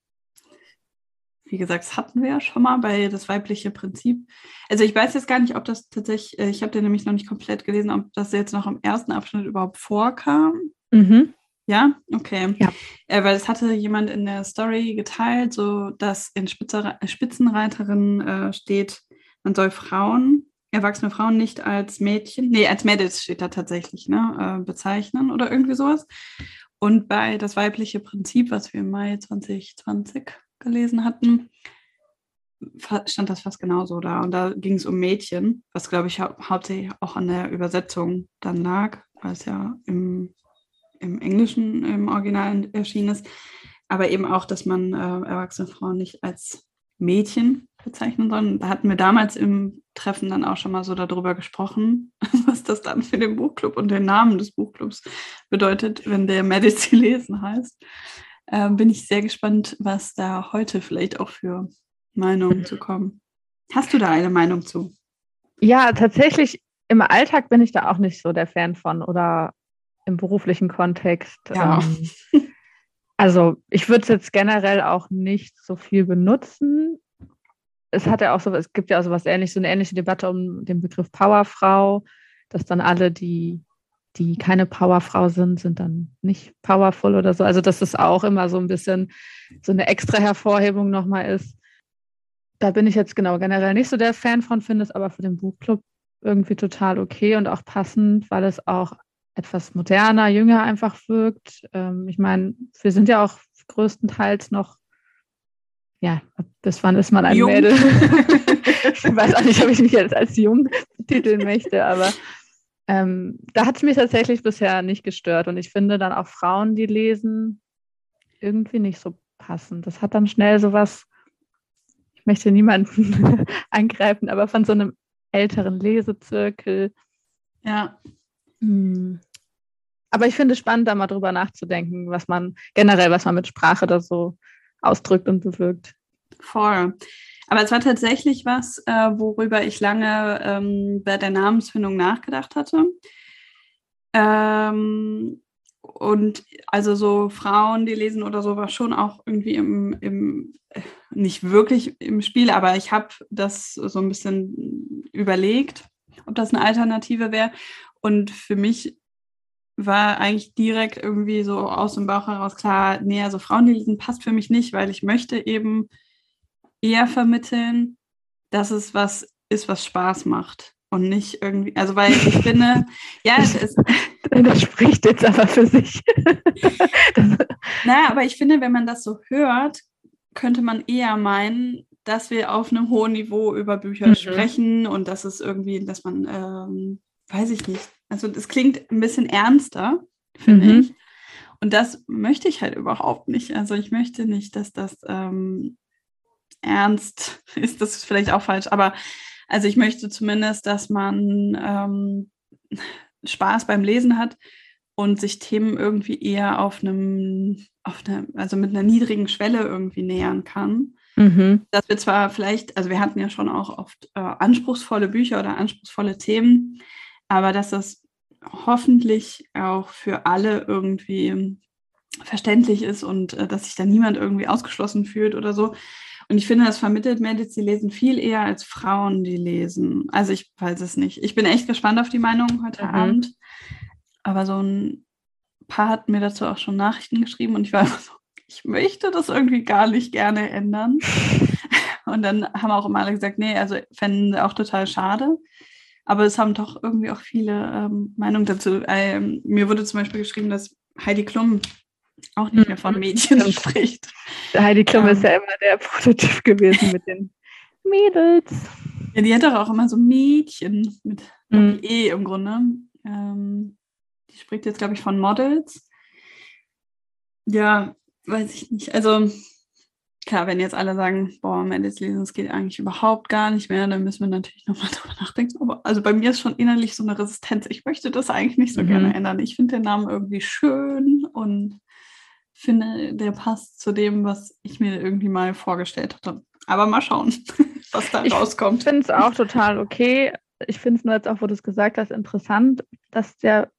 Wie gesagt, das hatten wir ja schon mal bei das weibliche Prinzip. Also ich weiß jetzt gar nicht, ob das tatsächlich, äh, ich habe den nämlich noch nicht komplett gelesen, ob das jetzt noch im ersten Abschnitt überhaupt vorkam. Mhm. Ja, okay. Ja. Äh, weil es hatte jemand in der Story geteilt, so dass in Spitzer Spitzenreiterin äh, steht, man soll Frauen, erwachsene Frauen nicht als Mädchen, nee, als Mädels steht da tatsächlich, ne, äh, bezeichnen oder irgendwie sowas. Und bei das weibliche Prinzip, was wir im Mai 2020 gelesen hatten, stand das fast genauso da. Und da ging es um Mädchen, was glaube ich hau hauptsächlich auch an der Übersetzung dann lag, weil es ja im, im Englischen im Original erschienen ist. Aber eben auch, dass man äh, erwachsene Frauen nicht als Mädchen bezeichnen soll. Da hatten wir damals im Treffen dann auch schon mal so darüber gesprochen, was das dann für den Buchclub und den Namen des Buchclubs bedeutet, wenn der Medizin lesen heißt äh, bin ich sehr gespannt, was da heute vielleicht auch für Meinungen zu kommen. Hast du da eine Meinung zu? Ja, tatsächlich im Alltag bin ich da auch nicht so der Fan von oder im beruflichen Kontext. Ja. Ähm, also ich würde es jetzt generell auch nicht so viel benutzen. Es hat ja auch so, es gibt ja auch so was ähnliches, so eine ähnliche Debatte um den Begriff Powerfrau, dass dann alle, die die keine Powerfrau sind, sind dann nicht powerful oder so. Also dass es auch immer so ein bisschen so eine extra Hervorhebung nochmal ist. Da bin ich jetzt genau generell nicht so der Fan von, finde es aber für den Buchclub irgendwie total okay und auch passend, weil es auch etwas moderner, jünger einfach wirkt. Ähm, ich meine, wir sind ja auch größtenteils noch, ja, bis wann ist man ein jung. Mädel? ich weiß auch nicht, ob ich mich jetzt als jung titeln möchte, aber ähm, da hat es mich tatsächlich bisher nicht gestört. Und ich finde dann auch Frauen, die lesen, irgendwie nicht so passend. Das hat dann schnell sowas, ich möchte niemanden angreifen, aber von so einem älteren Lesezirkel. Ja. Hm. Aber ich finde es spannend, da mal drüber nachzudenken, was man generell, was man mit Sprache da so ausdrückt und bewirkt. Voll. Aber es war tatsächlich was, äh, worüber ich lange ähm, bei der Namensfindung nachgedacht hatte. Ähm, und also so Frauen, die lesen oder so, war schon auch irgendwie im, im nicht wirklich im Spiel, aber ich habe das so ein bisschen überlegt, ob das eine Alternative wäre. Und für mich war eigentlich direkt irgendwie so aus dem Bauch heraus klar, nee, also Frauen, die lesen, passt für mich nicht, weil ich möchte eben eher vermitteln, dass es was ist, was Spaß macht und nicht irgendwie, also weil ich finde, ja, es ist. Das spricht jetzt aber für sich. naja, aber ich finde, wenn man das so hört, könnte man eher meinen, dass wir auf einem hohen Niveau über Bücher mhm. sprechen und dass es irgendwie, dass man, ähm, weiß ich nicht, also das klingt ein bisschen ernster, finde mhm. ich. Und das möchte ich halt überhaupt nicht. Also ich möchte nicht, dass das ähm, ernst ist das vielleicht auch falsch, aber also ich möchte zumindest, dass man ähm, Spaß beim Lesen hat und sich Themen irgendwie eher auf einem, auf eine, also mit einer niedrigen Schwelle irgendwie nähern kann. Mhm. Dass wir zwar vielleicht, also wir hatten ja schon auch oft äh, anspruchsvolle Bücher oder anspruchsvolle Themen, aber dass das hoffentlich auch für alle irgendwie verständlich ist und äh, dass sich da niemand irgendwie ausgeschlossen fühlt oder so. Und ich finde, das vermittelt Mädels, die lesen viel eher als Frauen, die lesen. Also ich weiß es nicht. Ich bin echt gespannt auf die Meinung heute mhm. Abend. Aber so ein paar hat mir dazu auch schon Nachrichten geschrieben und ich war immer so, ich möchte das irgendwie gar nicht gerne ändern. Und dann haben auch immer alle gesagt, nee, also fänden sie auch total schade. Aber es haben doch irgendwie auch viele ähm, Meinungen dazu. Ähm, mir wurde zum Beispiel geschrieben, dass Heidi Klum auch nicht mehr von mhm. Mädchen spricht. Heidi Klum ähm, ist ja immer der Prototyp gewesen mit den Mädels. Ja, die hat doch auch immer so Mädchen mit mhm. E im Grunde. Ähm, die spricht jetzt, glaube ich, von Models. Ja, weiß ich nicht. Also klar, wenn jetzt alle sagen, boah, Mädels lesen, das geht eigentlich überhaupt gar nicht mehr, dann müssen wir natürlich nochmal drüber nachdenken. Aber also bei mir ist schon innerlich so eine Resistenz. Ich möchte das eigentlich nicht so mhm. gerne ändern. Ich finde den Namen irgendwie schön und finde, der passt zu dem, was ich mir irgendwie mal vorgestellt hatte. Aber mal schauen. was da ich rauskommt. Ich finde es auch total okay. Ich finde es nur jetzt auch, wo du es gesagt hast, interessant, dass der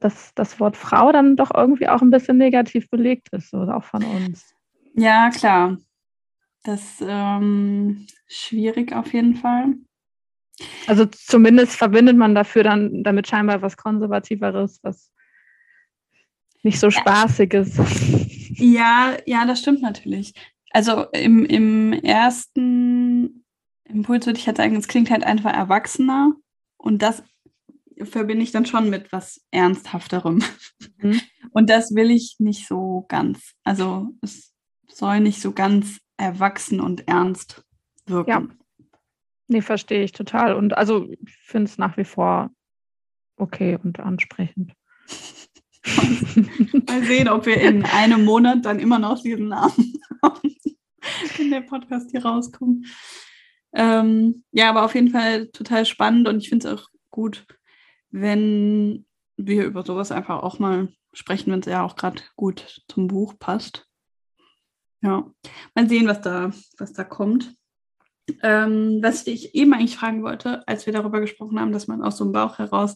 dass das Wort Frau dann doch irgendwie auch ein bisschen negativ belegt ist, oder auch von uns. Ja, klar. Das ist ähm, schwierig auf jeden Fall. Also zumindest verbindet man dafür dann damit scheinbar was Konservativeres, was nicht so spaßiges. Ja, ja, das stimmt natürlich. Also im, im ersten Impuls würde ich halt sagen, es klingt halt einfach erwachsener und das verbinde ich dann schon mit was Ernsthafterem. Mhm. Und das will ich nicht so ganz. Also es soll nicht so ganz erwachsen und ernst wirken. Ja. Nee, verstehe ich total. Und also ich finde es nach wie vor okay und ansprechend. Mal sehen, ob wir in einem Monat dann immer noch diesen Namen haben, wenn der Podcast hier rauskommt. Ähm, ja, aber auf jeden Fall total spannend und ich finde es auch gut, wenn wir über sowas einfach auch mal sprechen, wenn es ja auch gerade gut zum Buch passt. Ja, mal sehen, was da, was da kommt. Ähm, was ich eben eigentlich fragen wollte, als wir darüber gesprochen haben, dass man aus so einem Bauch heraus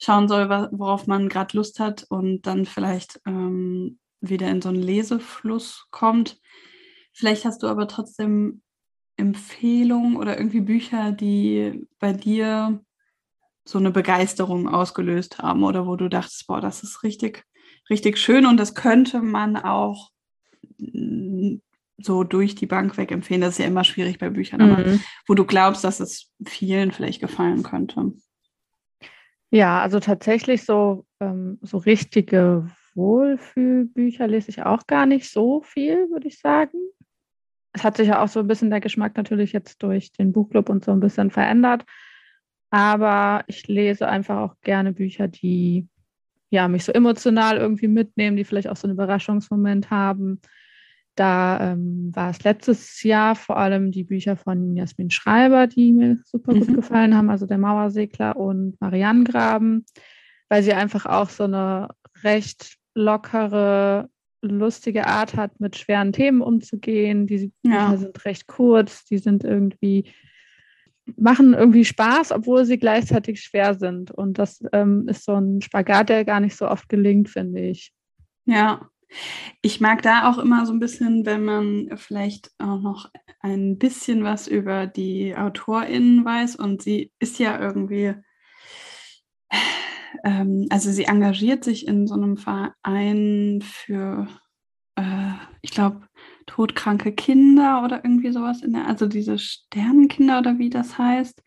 schauen soll, worauf man gerade Lust hat und dann vielleicht ähm, wieder in so einen Lesefluss kommt. Vielleicht hast du aber trotzdem Empfehlungen oder irgendwie Bücher, die bei dir so eine Begeisterung ausgelöst haben oder wo du dachtest, boah, das ist richtig, richtig schön und das könnte man auch mm, so durch die Bank weg empfehlen. Das ist ja immer schwierig bei Büchern, mhm. aber wo du glaubst, dass es vielen vielleicht gefallen könnte. Ja, also tatsächlich so, ähm, so richtige Wohlfühlbücher lese ich auch gar nicht so viel, würde ich sagen. Es hat sich ja auch so ein bisschen der Geschmack natürlich jetzt durch den Buchclub und so ein bisschen verändert. Aber ich lese einfach auch gerne Bücher, die ja, mich so emotional irgendwie mitnehmen, die vielleicht auch so einen Überraschungsmoment haben. Da ähm, war es letztes Jahr vor allem die Bücher von Jasmin Schreiber, die mir super gut mhm. gefallen haben, also der Mauersegler und Marianengraben, weil sie einfach auch so eine recht lockere, lustige Art hat, mit schweren Themen umzugehen. Die ja. sind recht kurz, die sind irgendwie machen irgendwie Spaß, obwohl sie gleichzeitig schwer sind. Und das ähm, ist so ein Spagat, der gar nicht so oft gelingt, finde ich. Ja, ich mag da auch immer so ein bisschen, wenn man vielleicht auch noch ein bisschen was über die AutorInnen weiß und sie ist ja irgendwie, ähm, also sie engagiert sich in so einem Verein für, äh, ich glaube, todkranke Kinder oder irgendwie sowas in der, also diese Sternenkinder oder wie das heißt.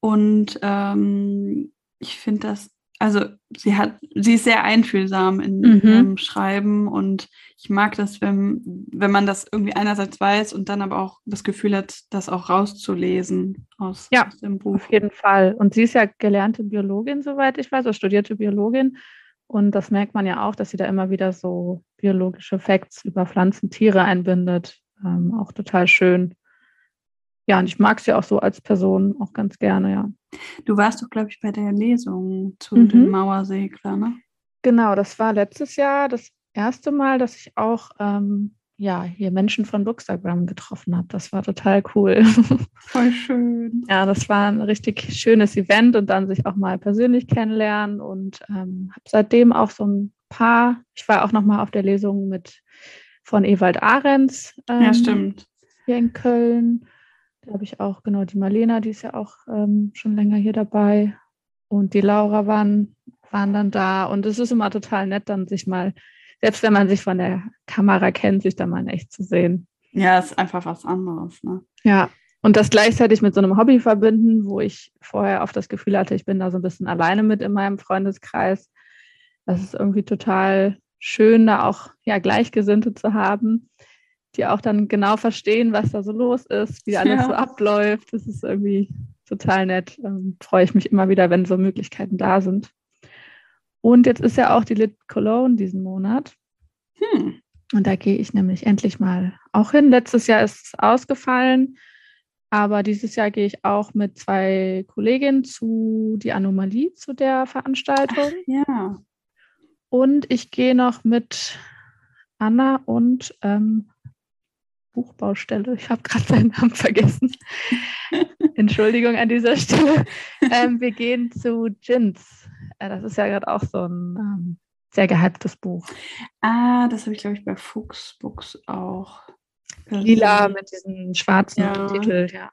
Und ähm, ich finde das also sie hat, sie ist sehr einfühlsam in mhm. ihrem Schreiben und ich mag das, wenn, wenn man das irgendwie einerseits weiß und dann aber auch das Gefühl hat, das auch rauszulesen aus, ja, aus dem Buch. Auf jeden Fall. Und sie ist ja gelernte Biologin, soweit ich weiß, oder studierte Biologin. Und das merkt man ja auch, dass sie da immer wieder so biologische Facts über Pflanzen, Tiere einbindet. Ähm, auch total schön ja, und ich mag sie auch so als Person auch ganz gerne, ja. Du warst doch, glaube ich, bei der Lesung zu mhm. den Mauersegler, ne? Genau, das war letztes Jahr das erste Mal, dass ich auch ähm, ja, hier Menschen von Bookstagram getroffen habe. Das war total cool. Voll schön. ja, das war ein richtig schönes Event und dann sich auch mal persönlich kennenlernen und ähm, habe seitdem auch so ein paar, ich war auch noch mal auf der Lesung mit von Ewald Ahrens. Ähm, ja, stimmt. Hier in Köln. Da habe ich auch, genau, die Marlena, die ist ja auch ähm, schon länger hier dabei. Und die Laura waren, waren dann da. Und es ist immer total nett, dann sich mal, selbst wenn man sich von der Kamera kennt, sich dann mal in echt zu sehen. Ja, ist einfach was anderes. Ne? Ja, und das gleichzeitig mit so einem Hobby verbinden, wo ich vorher oft das Gefühl hatte, ich bin da so ein bisschen alleine mit in meinem Freundeskreis. Das ist irgendwie total schön, da auch ja, Gleichgesinnte zu haben die auch dann genau verstehen, was da so los ist, wie alles ja. so abläuft. Das ist irgendwie total nett. Ähm, freue ich mich immer wieder, wenn so Möglichkeiten da sind. Und jetzt ist ja auch die Lit Cologne diesen Monat. Hm. Und da gehe ich nämlich endlich mal auch hin. Letztes Jahr ist es ausgefallen, aber dieses Jahr gehe ich auch mit zwei Kolleginnen zu die Anomalie zu der Veranstaltung. Ach, ja. Und ich gehe noch mit Anna und ähm, Buchbaustelle. Ich habe gerade seinen Namen vergessen. Entschuldigung an dieser Stelle. Ähm, wir gehen zu Jins. Äh, das ist ja gerade auch so ein ähm, sehr gehyptes Buch. Ah, das habe ich, glaube ich, bei Fuchs Books auch. Lila mit diesem schwarzen ja. Titel, ja.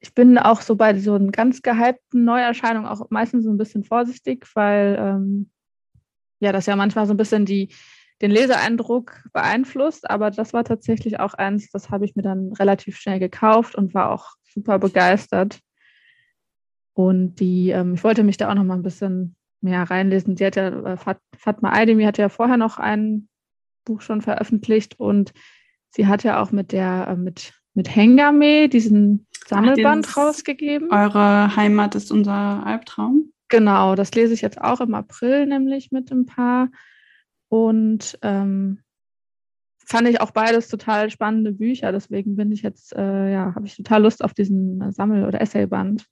Ich bin auch so bei so einem ganz gehypten Neuerscheinungen auch meistens so ein bisschen vorsichtig, weil ähm, ja, das ja manchmal so ein bisschen die, den Leseeindruck beeinflusst. Aber das war tatsächlich auch eins, das habe ich mir dann relativ schnell gekauft und war auch super begeistert. Und die, ähm, ich wollte mich da auch noch mal ein bisschen mehr reinlesen. Sie hat ja, äh, Fatma Aydemi hat ja vorher noch ein Buch schon veröffentlicht und sie hat ja auch mit der, äh, mit, mit Hengame diesen Sammelband Ach, rausgegeben. Eure Heimat ist unser Albtraum. Genau, das lese ich jetzt auch im April nämlich mit ein paar. Und ähm, fand ich auch beides total spannende Bücher. Deswegen bin ich jetzt, äh, ja, habe ich total Lust auf diesen Sammel- oder Essayband.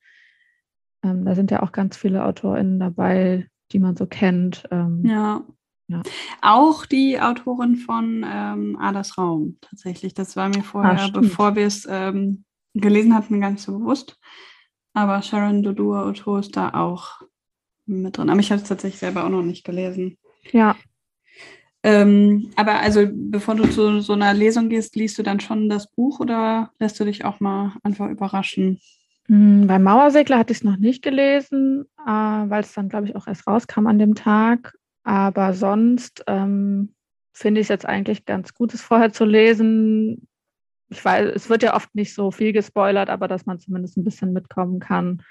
Ähm, da sind ja auch ganz viele AutorInnen dabei, die man so kennt. Ähm, ja. ja. Auch die Autorin von ähm, Adas Raum, tatsächlich. Das war mir vorher, ah, bevor wir es ähm, gelesen hatten, gar nicht so bewusst. Aber Sharon Dodua Otto ist da auch mit drin. Aber ich habe es tatsächlich selber auch noch nicht gelesen. Ja. Ähm, aber also, bevor du zu so einer Lesung gehst, liest du dann schon das Buch oder lässt du dich auch mal einfach überraschen? Hm, beim Mauersegler hatte ich es noch nicht gelesen, äh, weil es dann, glaube ich, auch erst rauskam an dem Tag. Aber sonst ähm, finde ich es jetzt eigentlich ganz gut, es vorher zu lesen. Ich weiß, es wird ja oft nicht so viel gespoilert, aber dass man zumindest ein bisschen mitkommen kann.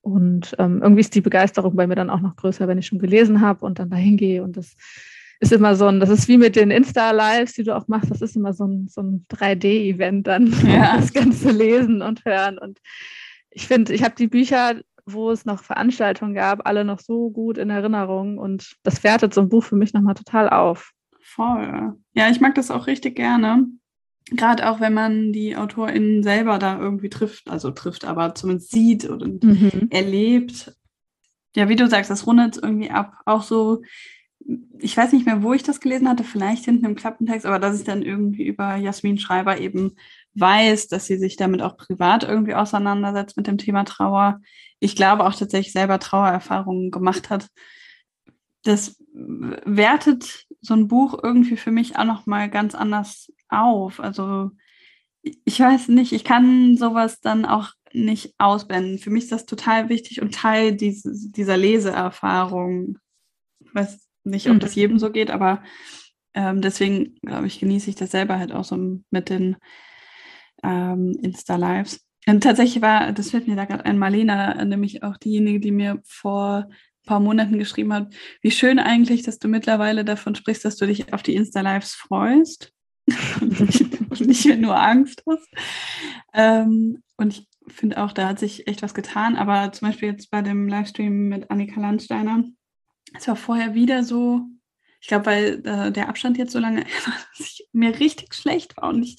Und ähm, irgendwie ist die Begeisterung bei mir dann auch noch größer, wenn ich schon gelesen habe und dann dahin gehe und das ist immer so ein, das ist wie mit den Insta-Lives, die du auch machst, das ist immer so ein, so ein 3D-Event dann, ja. das Ganze lesen und hören. Und ich finde, ich habe die Bücher, wo es noch Veranstaltungen gab, alle noch so gut in Erinnerung und das wertet so ein Buch für mich nochmal total auf. Voll. Ja, ich mag das auch richtig gerne. Gerade auch, wenn man die AutorInnen selber da irgendwie trifft, also trifft, aber zumindest sieht und mhm. erlebt. Ja, wie du sagst, das rundet irgendwie ab. Auch so ich weiß nicht mehr, wo ich das gelesen hatte, vielleicht hinten im Klappentext, aber dass ich dann irgendwie über Jasmin Schreiber eben weiß, dass sie sich damit auch privat irgendwie auseinandersetzt mit dem Thema Trauer. Ich glaube auch tatsächlich selber Trauererfahrungen gemacht hat. Das wertet so ein Buch irgendwie für mich auch noch mal ganz anders auf. Also ich weiß nicht, ich kann sowas dann auch nicht ausblenden. Für mich ist das total wichtig und Teil dieses, dieser Leseerfahrung. Weiß nicht, ob mhm. das jedem so geht, aber ähm, deswegen, glaube ich, genieße ich das selber halt auch so mit den ähm, Insta-Lives. Und tatsächlich war, das fällt mir da gerade ein, Marlena, nämlich auch diejenige, die mir vor ein paar Monaten geschrieben hat, wie schön eigentlich, dass du mittlerweile davon sprichst, dass du dich auf die Insta-Lives freust und nicht mehr nur Angst hast. Ähm, und ich finde auch, da hat sich echt was getan. Aber zum Beispiel jetzt bei dem Livestream mit Annika Landsteiner, es war vorher wieder so, ich glaube, weil äh, der Abstand jetzt so lange dass ich mir richtig schlecht war und ich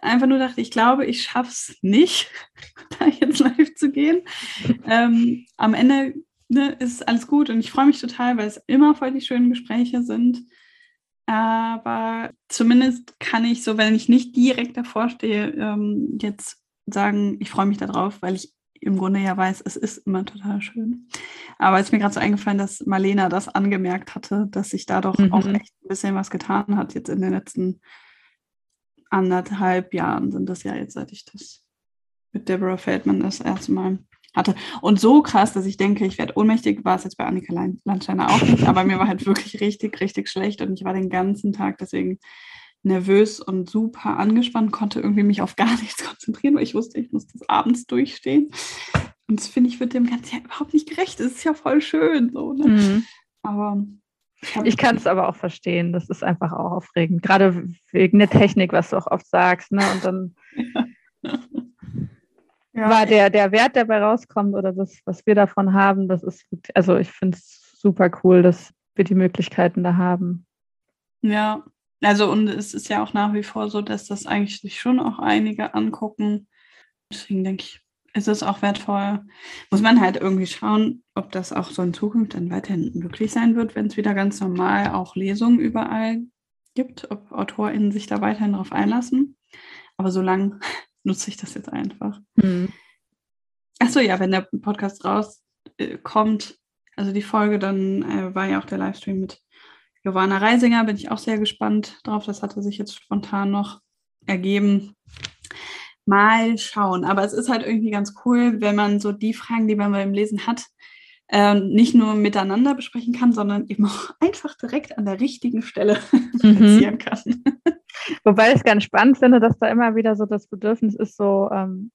einfach nur dachte, ich glaube, ich schaffe es nicht, da jetzt live zu gehen. ähm, am Ende ne, ist alles gut und ich freue mich total, weil es immer voll die schönen Gespräche sind. Aber zumindest kann ich so, wenn ich nicht direkt davor stehe, ähm, jetzt sagen, ich freue mich darauf, weil ich im Grunde ja weiß, es ist immer total schön. Aber es ist mir gerade so eingefallen, dass Marlena das angemerkt hatte, dass sich da doch mhm. auch echt ein bisschen was getan hat jetzt in den letzten anderthalb Jahren sind das ja jetzt, seit ich das mit Deborah Feldman das erste Mal hatte. Und so krass, dass ich denke, ich werde ohnmächtig, war es jetzt bei Annika Landsteiner auch nicht, aber mir war halt wirklich richtig, richtig schlecht und ich war den ganzen Tag deswegen nervös und super angespannt, konnte irgendwie mich auf gar nichts konzentrieren, weil ich wusste, ich muss das abends durchstehen. Und das finde ich wird dem Ganzen ja überhaupt nicht gerecht. Es ist ja voll schön. So, ne? mhm. Aber ich kann es aber auch verstehen. Das ist einfach auch aufregend. Gerade wegen der Technik, was du auch oft sagst. Ne? Und dann ja. Ja, war der, der Wert, der dabei rauskommt oder das, was wir davon haben, das ist, also ich finde es super cool, dass wir die Möglichkeiten da haben. Ja, also und es ist ja auch nach wie vor so, dass das eigentlich sich schon auch einige angucken. Deswegen denke ich, ist es auch wertvoll. Muss man halt irgendwie schauen, ob das auch so in Zukunft dann weiterhin möglich sein wird, wenn es wieder ganz normal auch Lesungen überall gibt, ob AutorInnen sich da weiterhin darauf einlassen. Aber so lange nutze ich das jetzt einfach. Mhm. Achso, ja, wenn der Podcast rauskommt, äh, also die Folge, dann äh, war ja auch der Livestream mit Giovanna Reisinger, bin ich auch sehr gespannt drauf. Das hatte sich jetzt spontan noch ergeben. Mal schauen. Aber es ist halt irgendwie ganz cool, wenn man so die Fragen, die man beim Lesen hat, äh, nicht nur miteinander besprechen kann, sondern eben auch einfach direkt an der richtigen Stelle mhm. kann. Wobei ich es ganz spannend finde, dass da immer wieder so das Bedürfnis ist, so ähm,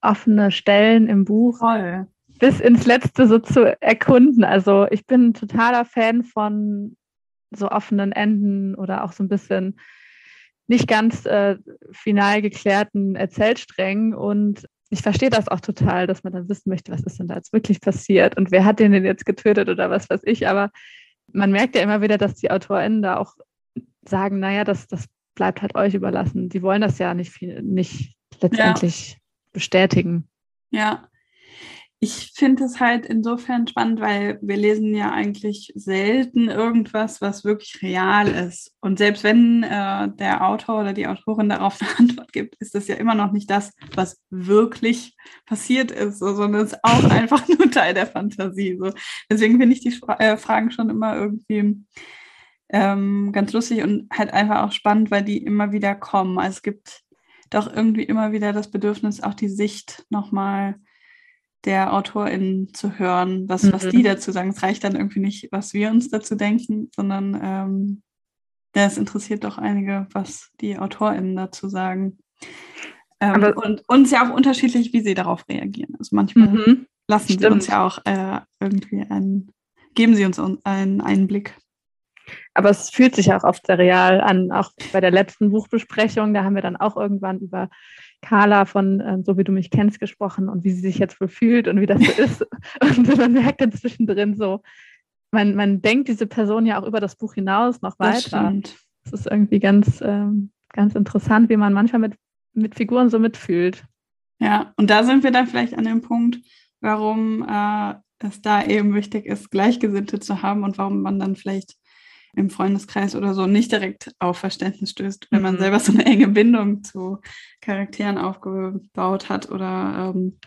offene Stellen im Buch Voll. bis ins Letzte so zu erkunden. Also ich bin ein totaler Fan von so offenen Enden oder auch so ein bisschen nicht ganz äh, final geklärten Erzählsträngen. Und ich verstehe das auch total, dass man dann wissen möchte, was ist denn da jetzt wirklich passiert und wer hat den denn jetzt getötet oder was weiß ich. Aber man merkt ja immer wieder, dass die AutorInnen da auch sagen, naja, das, das bleibt halt euch überlassen. Die wollen das ja nicht, viel, nicht letztendlich ja. bestätigen. Ja, ich finde es halt insofern spannend, weil wir lesen ja eigentlich selten irgendwas, was wirklich real ist. Und selbst wenn äh, der Autor oder die Autorin darauf eine Antwort gibt, ist das ja immer noch nicht das, was wirklich passiert ist, so, sondern es ist auch einfach nur Teil der Fantasie. So. Deswegen finde ich die Fra äh, Fragen schon immer irgendwie ähm, ganz lustig und halt einfach auch spannend, weil die immer wieder kommen. Also es gibt doch irgendwie immer wieder das Bedürfnis, auch die Sicht nochmal der AutorInnen zu hören, was, mhm. was die dazu sagen. Es reicht dann irgendwie nicht, was wir uns dazu denken, sondern ähm, ja, es interessiert doch einige, was die AutorInnen dazu sagen. Ähm, und uns ja auch unterschiedlich, wie sie darauf reagieren. Also manchmal mhm. lassen Stimmt. sie uns ja auch äh, irgendwie einen, geben sie uns einen Einblick. Aber es fühlt sich auch oft sehr real an. Auch bei der letzten Buchbesprechung, da haben wir dann auch irgendwann über Carla von äh, So wie du mich kennst gesprochen und wie sie sich jetzt wohl fühlt und wie das so ist. Und man merkt dann zwischendrin so, man, man denkt diese Person ja auch über das Buch hinaus noch weiter. Das, das ist irgendwie ganz, ähm, ganz interessant, wie man manchmal mit, mit Figuren so mitfühlt. Ja, und da sind wir dann vielleicht an dem Punkt, warum äh, es da eben wichtig ist, Gleichgesinnte zu haben und warum man dann vielleicht im Freundeskreis oder so nicht direkt auf Verständnis stößt, wenn man mhm. selber so eine enge Bindung zu Charakteren aufgebaut hat oder ähm,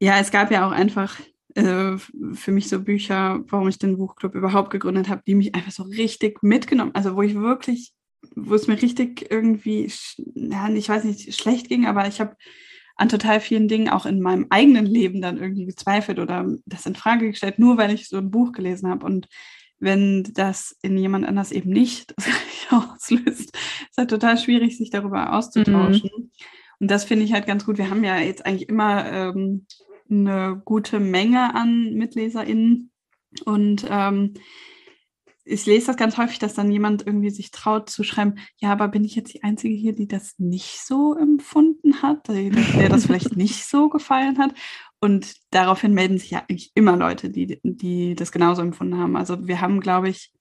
ja, es gab ja auch einfach äh, für mich so Bücher, warum ich den Buchclub überhaupt gegründet habe, die mich einfach so richtig mitgenommen, also wo ich wirklich, wo es mir richtig irgendwie, ja, ich weiß nicht, schlecht ging, aber ich habe an total vielen Dingen auch in meinem eigenen Leben dann irgendwie gezweifelt oder das in Frage gestellt, nur weil ich so ein Buch gelesen habe. Und wenn das in jemand anders eben nicht auslöst. Es ist halt total schwierig, sich darüber auszutauschen. Mhm. Und das finde ich halt ganz gut. Wir haben ja jetzt eigentlich immer ähm, eine gute Menge an MitleserInnen. Und ähm, ich lese das ganz häufig, dass dann jemand irgendwie sich traut zu schreiben, ja, aber bin ich jetzt die Einzige hier, die das nicht so empfunden hat, der das vielleicht nicht so gefallen hat? Und daraufhin melden sich ja eigentlich immer Leute, die, die das genauso empfunden haben. Also wir haben, glaube ich,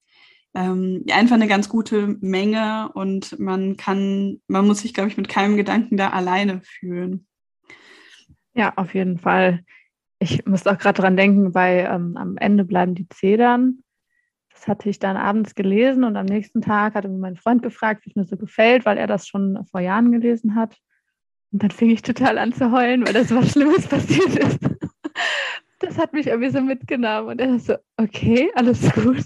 ähm, einfach eine ganz gute Menge und man kann, man muss sich, glaube ich, mit keinem Gedanken da alleine fühlen. Ja, auf jeden Fall. Ich muss auch gerade dran denken, bei ähm, am Ende bleiben die Zedern. Das hatte ich dann abends gelesen und am nächsten Tag hatte mir mein Freund gefragt, wie es mir so gefällt, weil er das schon vor Jahren gelesen hat. Und dann fing ich total an zu heulen, weil das was Schlimmes passiert ist. Das hat mich irgendwie so mitgenommen. Und er ist so, okay, alles gut.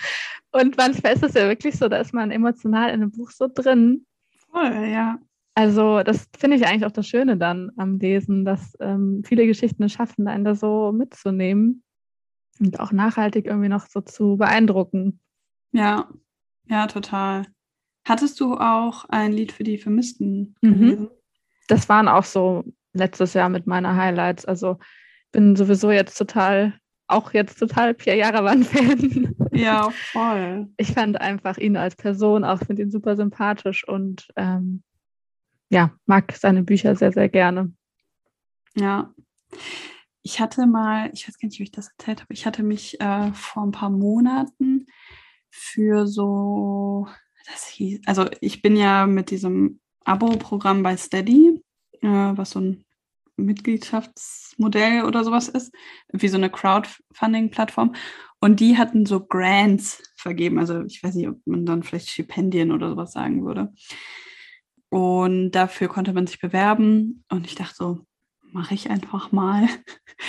Und manchmal ist es ja wirklich so, da ist man emotional in einem Buch so drin. Voll, ja. Also, das finde ich eigentlich auch das Schöne dann am Lesen, dass ähm, viele Geschichten es schaffen, einen da so mitzunehmen und auch nachhaltig irgendwie noch so zu beeindrucken. Ja, ja, total. Hattest du auch ein Lied für die Vermissten mhm. Das waren auch so letztes Jahr mit meiner Highlights. Also bin sowieso jetzt total, auch jetzt total Pierre Jarawan-Fan. Ja, voll. Ich fand einfach ihn als Person, auch finde ihn super sympathisch und ähm, ja, mag seine Bücher sehr, sehr gerne. Ja. Ich hatte mal, ich weiß gar nicht, wie ich das erzählt habe, ich hatte mich äh, vor ein paar Monaten für so, das hieß, also ich bin ja mit diesem Abo-Programm bei Steady, äh, was so ein Mitgliedschaftsmodell oder sowas ist, wie so eine Crowdfunding-Plattform. Und die hatten so Grants vergeben. Also ich weiß nicht, ob man dann vielleicht Stipendien oder sowas sagen würde. Und dafür konnte man sich bewerben. Und ich dachte so, mache ich einfach mal.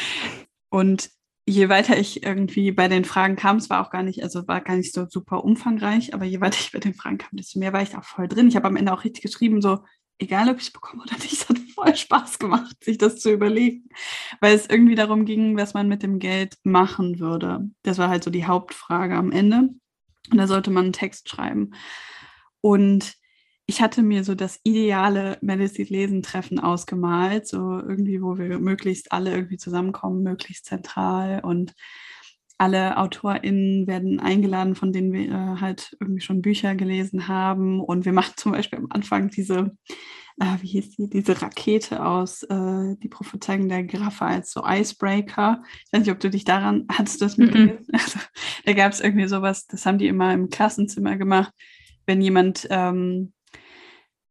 Und je weiter ich irgendwie bei den Fragen kam, es war auch gar nicht, also war gar nicht so super umfangreich, aber je weiter ich bei den Fragen kam, desto mehr war ich da voll drin. Ich habe am Ende auch richtig geschrieben, so, egal ob ich es bekomme oder nicht, es hat voll Spaß gemacht, sich das zu überlegen, weil es irgendwie darum ging, was man mit dem Geld machen würde. Das war halt so die Hauptfrage am Ende. Und da sollte man einen Text schreiben. Und ich hatte mir so das ideale Medicine-Lesen-Treffen ausgemalt, so irgendwie, wo wir möglichst alle irgendwie zusammenkommen, möglichst zentral und alle AutorInnen werden eingeladen, von denen wir äh, halt irgendwie schon Bücher gelesen haben. Und wir machen zum Beispiel am Anfang diese, äh, wie hieß die, diese Rakete aus äh, Die Prophezeiung der Giraffe als so Icebreaker. Ich weiß nicht, ob du dich daran, hattest du das mitgelesen? Mm -mm. Also, da gab es irgendwie sowas, das haben die immer im Klassenzimmer gemacht, wenn jemand ähm,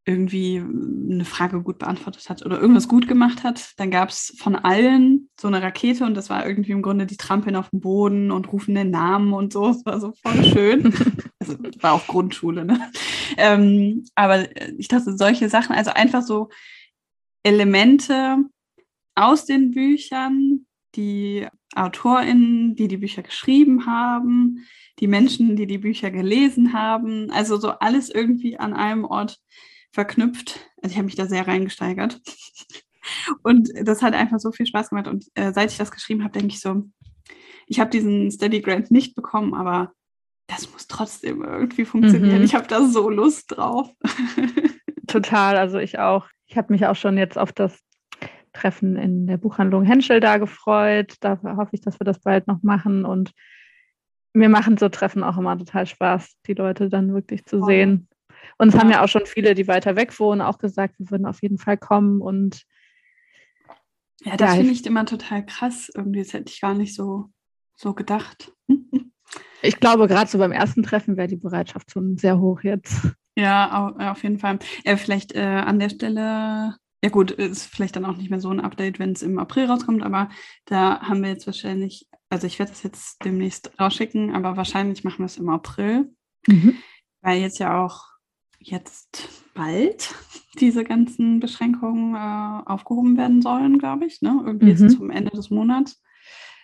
irgendwie eine Frage gut beantwortet hat oder irgendwas gut gemacht hat, dann gab es von allen so eine Rakete und das war irgendwie im Grunde die Trampeln auf dem Boden und rufen den Namen und so. Es war so voll schön. also war auch Grundschule, ne? Ähm, aber ich dachte, solche Sachen, also einfach so Elemente aus den Büchern, die AutorInnen, die die Bücher geschrieben haben, die Menschen, die die Bücher gelesen haben, also so alles irgendwie an einem Ort verknüpft. Also ich habe mich da sehr reingesteigert. Und das hat einfach so viel Spaß gemacht. Und äh, seit ich das geschrieben habe, denke ich so, ich habe diesen Steady Grant nicht bekommen, aber das muss trotzdem irgendwie funktionieren. Mhm. Ich habe da so Lust drauf. Total, also ich auch. Ich habe mich auch schon jetzt auf das Treffen in der Buchhandlung Henschel da gefreut. Da hoffe ich, dass wir das bald noch machen. Und mir machen so Treffen auch immer total Spaß, die Leute dann wirklich zu oh. sehen. Und es ja. haben ja auch schon viele, die weiter weg wohnen, auch gesagt, wir würden auf jeden Fall kommen. Und ja, das ja, finde ich immer total krass. Irgendwie, das hätte ich gar nicht so, so gedacht. ich glaube, gerade so beim ersten Treffen wäre die Bereitschaft schon sehr hoch jetzt. Ja, auf jeden Fall. Ja, vielleicht äh, an der Stelle, ja gut, ist vielleicht dann auch nicht mehr so ein Update, wenn es im April rauskommt, aber da haben wir jetzt wahrscheinlich, also ich werde das jetzt demnächst rausschicken, aber wahrscheinlich machen wir es im April, mhm. weil jetzt ja auch jetzt bald diese ganzen Beschränkungen äh, aufgehoben werden sollen, glaube ich. Ne? Irgendwie mhm. jetzt zum Ende des Monats.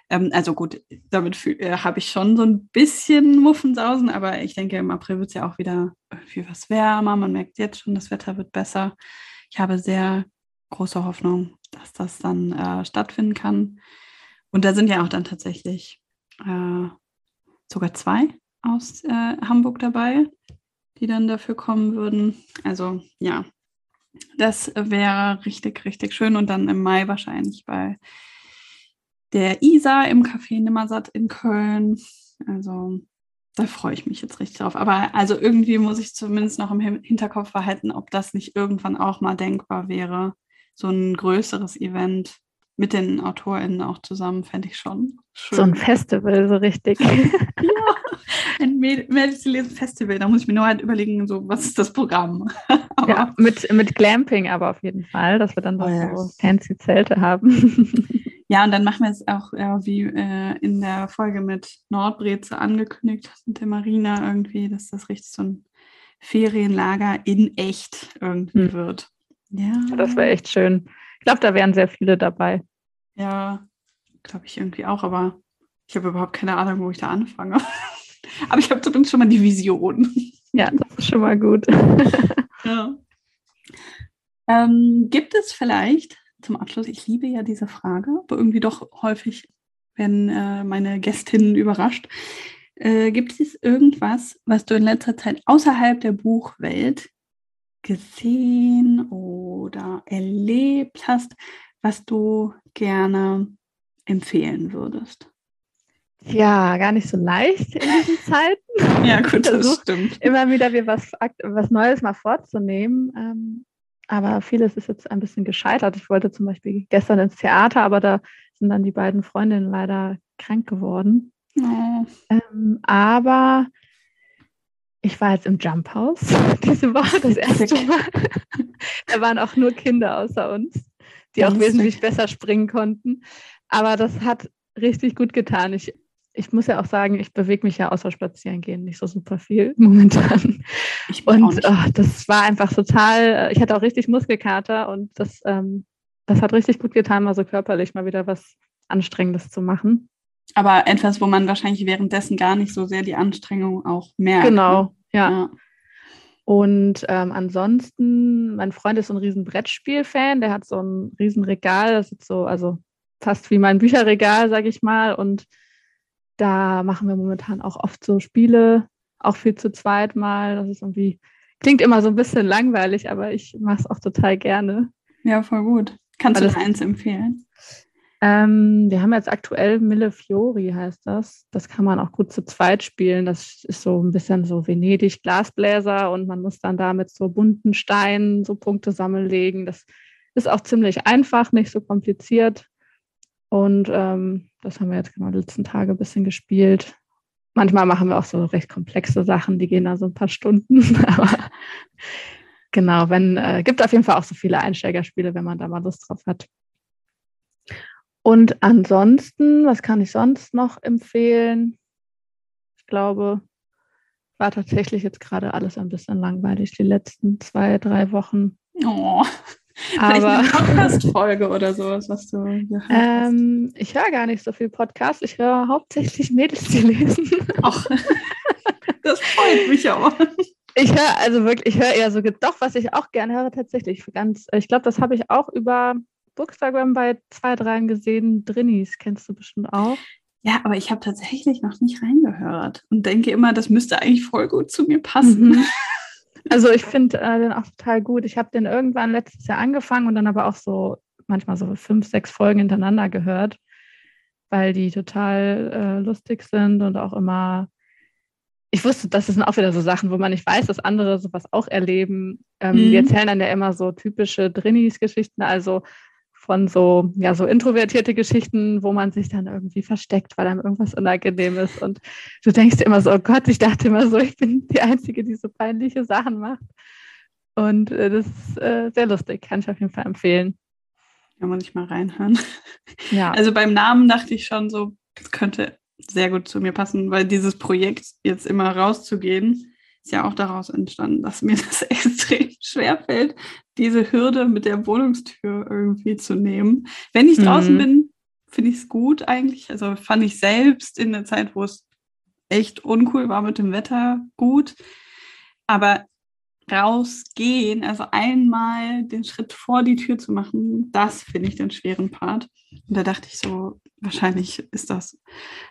Ähm, also gut, damit äh, habe ich schon so ein bisschen Muffensausen, aber ich denke, im April wird es ja auch wieder irgendwie was wärmer. Man merkt jetzt schon, das Wetter wird besser. Ich habe sehr große Hoffnung, dass das dann äh, stattfinden kann. Und da sind ja auch dann tatsächlich äh, sogar zwei aus äh, Hamburg dabei die dann dafür kommen würden. Also ja, das wäre richtig, richtig schön. Und dann im Mai wahrscheinlich bei der Isa im Café Nimmersatt in Köln. Also da freue ich mich jetzt richtig drauf. Aber also irgendwie muss ich zumindest noch im Hinterkopf behalten, ob das nicht irgendwann auch mal denkbar wäre. So ein größeres Event mit den AutorInnen auch zusammen, fände ich schon schön. So ein Festival, so richtig. ja, ein Medicine-Festival. Da muss ich mir nur halt überlegen, so, was ist das Programm? ja, mit, mit Glamping aber auf jeden Fall, dass wir dann oh, yes. so fancy Zelte haben. ja, und dann machen wir es auch ja, wie äh, in der Folge mit Nordbreze angekündigt, mit der Marina irgendwie, dass das richtig so ein Ferienlager in echt irgendwie hm. wird. Ja. Das wäre echt schön. Ich glaube, da wären sehr viele dabei. Ja, glaube ich irgendwie auch, aber ich habe überhaupt keine Ahnung, wo ich da anfange. aber ich habe zumindest schon mal die Vision. Ja, das ist schon mal gut. ja. Ähm, gibt es vielleicht zum Abschluss, ich liebe ja diese Frage, aber irgendwie doch häufig werden äh, meine Gästinnen überrascht. Äh, gibt es irgendwas, was du in letzter Zeit außerhalb der Buchwelt gesehen oder erlebt hast, was du gerne empfehlen würdest? Ja, gar nicht so leicht in diesen Zeiten. ja, gut, das stimmt. Immer wieder mir was, was Neues mal vorzunehmen. Ähm, aber vieles ist jetzt ein bisschen gescheitert. Ich wollte zum Beispiel gestern ins Theater, aber da sind dann die beiden Freundinnen leider krank geworden. Oh. Ähm, aber ich war jetzt im Jump House diese Woche das erste Mal. da waren auch nur Kinder außer uns, die auch wesentlich besser springen konnten. Aber das hat richtig gut getan. Ich ich muss ja auch sagen, ich bewege mich ja außer spazieren gehen nicht so super viel momentan. und oh, das war einfach total, ich hatte auch richtig Muskelkater und das, ähm, das hat richtig gut getan, mal so körperlich mal wieder was Anstrengendes zu machen. Aber etwas, wo man wahrscheinlich währenddessen gar nicht so sehr die Anstrengung auch merkt. Genau, ne? ja. ja. Und ähm, ansonsten, mein Freund ist so ein riesen Brettspiel-Fan, der hat so ein riesen Regal, das ist so, also fast wie mein Bücherregal, sage ich mal. Und da machen wir momentan auch oft so Spiele, auch viel zu zweit mal. Das ist irgendwie, klingt immer so ein bisschen langweilig, aber ich mache es auch total gerne. Ja, voll gut. Kannst Weil du eins empfehlen? Ähm, wir haben jetzt aktuell Mille Fiori, heißt das. Das kann man auch gut zu zweit spielen. Das ist so ein bisschen so Venedig, Glasbläser und man muss dann da mit so bunten Steinen so Punkte sammeln Das ist auch ziemlich einfach, nicht so kompliziert. Und ähm, das haben wir jetzt genau die letzten Tage ein bisschen gespielt. Manchmal machen wir auch so recht komplexe Sachen, die gehen da so ein paar Stunden. Aber genau, wenn, äh, gibt auf jeden Fall auch so viele Einsteigerspiele, wenn man da mal Lust drauf hat. Und ansonsten, was kann ich sonst noch empfehlen? Ich glaube, war tatsächlich jetzt gerade alles ein bisschen langweilig, die letzten zwei, drei Wochen. Oh, aber eine Podcast-Folge oder sowas, was du gehört ähm, Ich höre gar nicht so viel Podcast. Ich höre hauptsächlich Mädels, die lesen. Ach, das freut mich aber. Ich höre also wirklich, ich höre eher so, doch, was ich auch gerne höre, tatsächlich ganz, ich glaube, das habe ich auch über Bookstagram bei zwei, dreien gesehen. Drinnies kennst du bestimmt auch. Ja, aber ich habe tatsächlich noch nicht reingehört und denke immer, das müsste eigentlich voll gut zu mir passen. Mhm. Also ich finde äh, den auch total gut. Ich habe den irgendwann letztes Jahr angefangen und dann aber auch so manchmal so fünf, sechs Folgen hintereinander gehört, weil die total äh, lustig sind und auch immer. Ich wusste, das sind auch wieder so Sachen, wo man nicht weiß, dass andere sowas auch erleben. Ähm, mhm. Die erzählen dann ja immer so typische Drinnies-Geschichten, also von so, ja, so introvertierte Geschichten, wo man sich dann irgendwie versteckt, weil einem irgendwas unangenehm ist. Und du denkst immer so, oh Gott, ich dachte immer so, ich bin die Einzige, die so peinliche Sachen macht. Und äh, das ist äh, sehr lustig, kann ich auf jeden Fall empfehlen. Ja, muss ich mal reinhören. Ja. Also beim Namen dachte ich schon so, es könnte sehr gut zu mir passen, weil dieses Projekt jetzt immer rauszugehen, ist ja auch daraus entstanden, dass mir das extrem schwer fällt, diese Hürde mit der Wohnungstür irgendwie zu nehmen. Wenn ich draußen mhm. bin, finde ich es gut eigentlich. Also fand ich selbst in der Zeit, wo es echt uncool war mit dem Wetter, gut. Aber rausgehen, also einmal den Schritt vor die Tür zu machen, das finde ich den schweren Part. Und da dachte ich so, wahrscheinlich ist das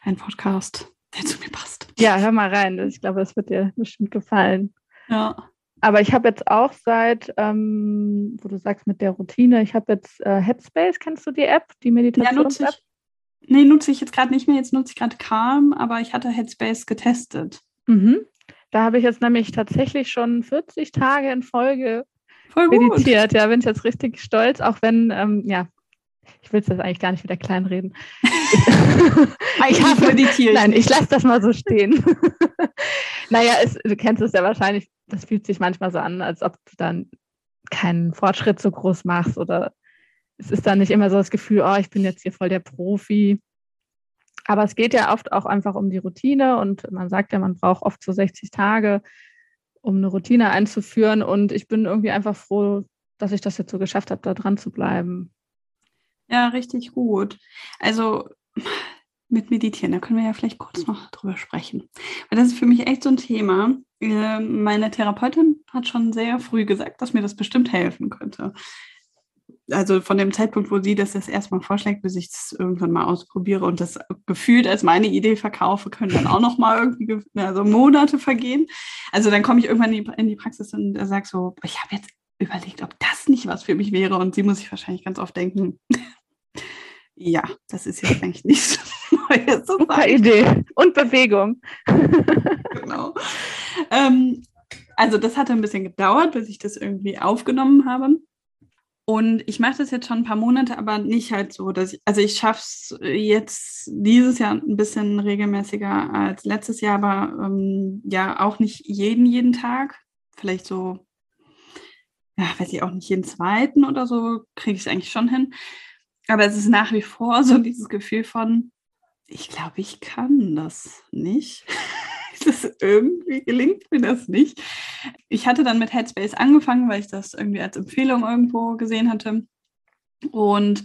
ein Podcast, der zu mir passt. Ja, hör mal rein. Ich glaube, das wird dir bestimmt gefallen. Ja. Aber ich habe jetzt auch seit, ähm, wo du sagst mit der Routine, ich habe jetzt äh, Headspace, kennst du die App, die Meditations-App? Ja, nutze ich. Nee, nutze ich jetzt gerade nicht mehr. Jetzt nutze ich gerade Calm, aber ich hatte Headspace getestet. Mhm. Da habe ich jetzt nämlich tatsächlich schon 40 Tage in Folge Voll meditiert. Ja, bin ich jetzt richtig stolz, auch wenn, ähm, ja, ich will es jetzt eigentlich gar nicht wieder kleinreden. ich habe meditiert. Nein, ich lasse das mal so stehen. naja, es, du kennst es ja wahrscheinlich, das fühlt sich manchmal so an, als ob du dann keinen Fortschritt so groß machst oder es ist dann nicht immer so das Gefühl, oh, ich bin jetzt hier voll der Profi. Aber es geht ja oft auch einfach um die Routine und man sagt ja, man braucht oft so 60 Tage, um eine Routine einzuführen. Und ich bin irgendwie einfach froh, dass ich das jetzt so geschafft habe, da dran zu bleiben. Ja, richtig gut. Also mit Meditieren, da können wir ja vielleicht kurz noch drüber sprechen. Weil das ist für mich echt so ein Thema. Ähm, meine Therapeutin hat schon sehr früh gesagt, dass mir das bestimmt helfen könnte. Also von dem Zeitpunkt, wo sie das das erstmal vorschlägt, bis ich das irgendwann mal ausprobiere und das gefühlt als meine Idee verkaufe, können dann auch noch mal irgendwie also Monate vergehen. Also dann komme ich irgendwann in die, in die Praxis und sage so, ich habe jetzt überlegt, ob das nicht was für mich wäre. Und sie muss sich wahrscheinlich ganz oft denken, ja, das ist jetzt eigentlich nicht so neue Super Idee. Und Bewegung. genau. Ähm, also das hatte ein bisschen gedauert, bis ich das irgendwie aufgenommen habe. Und ich mache das jetzt schon ein paar Monate, aber nicht halt so, dass ich, also ich schaffe es jetzt dieses Jahr ein bisschen regelmäßiger als letztes Jahr, aber ähm, ja auch nicht jeden, jeden Tag. Vielleicht so, ja, weiß ich auch nicht, jeden zweiten oder so kriege ich es eigentlich schon hin. Aber es ist nach wie vor so dieses Gefühl von, ich glaube, ich kann das nicht. das irgendwie gelingt mir das nicht. Ich hatte dann mit Headspace angefangen, weil ich das irgendwie als Empfehlung irgendwo gesehen hatte. Und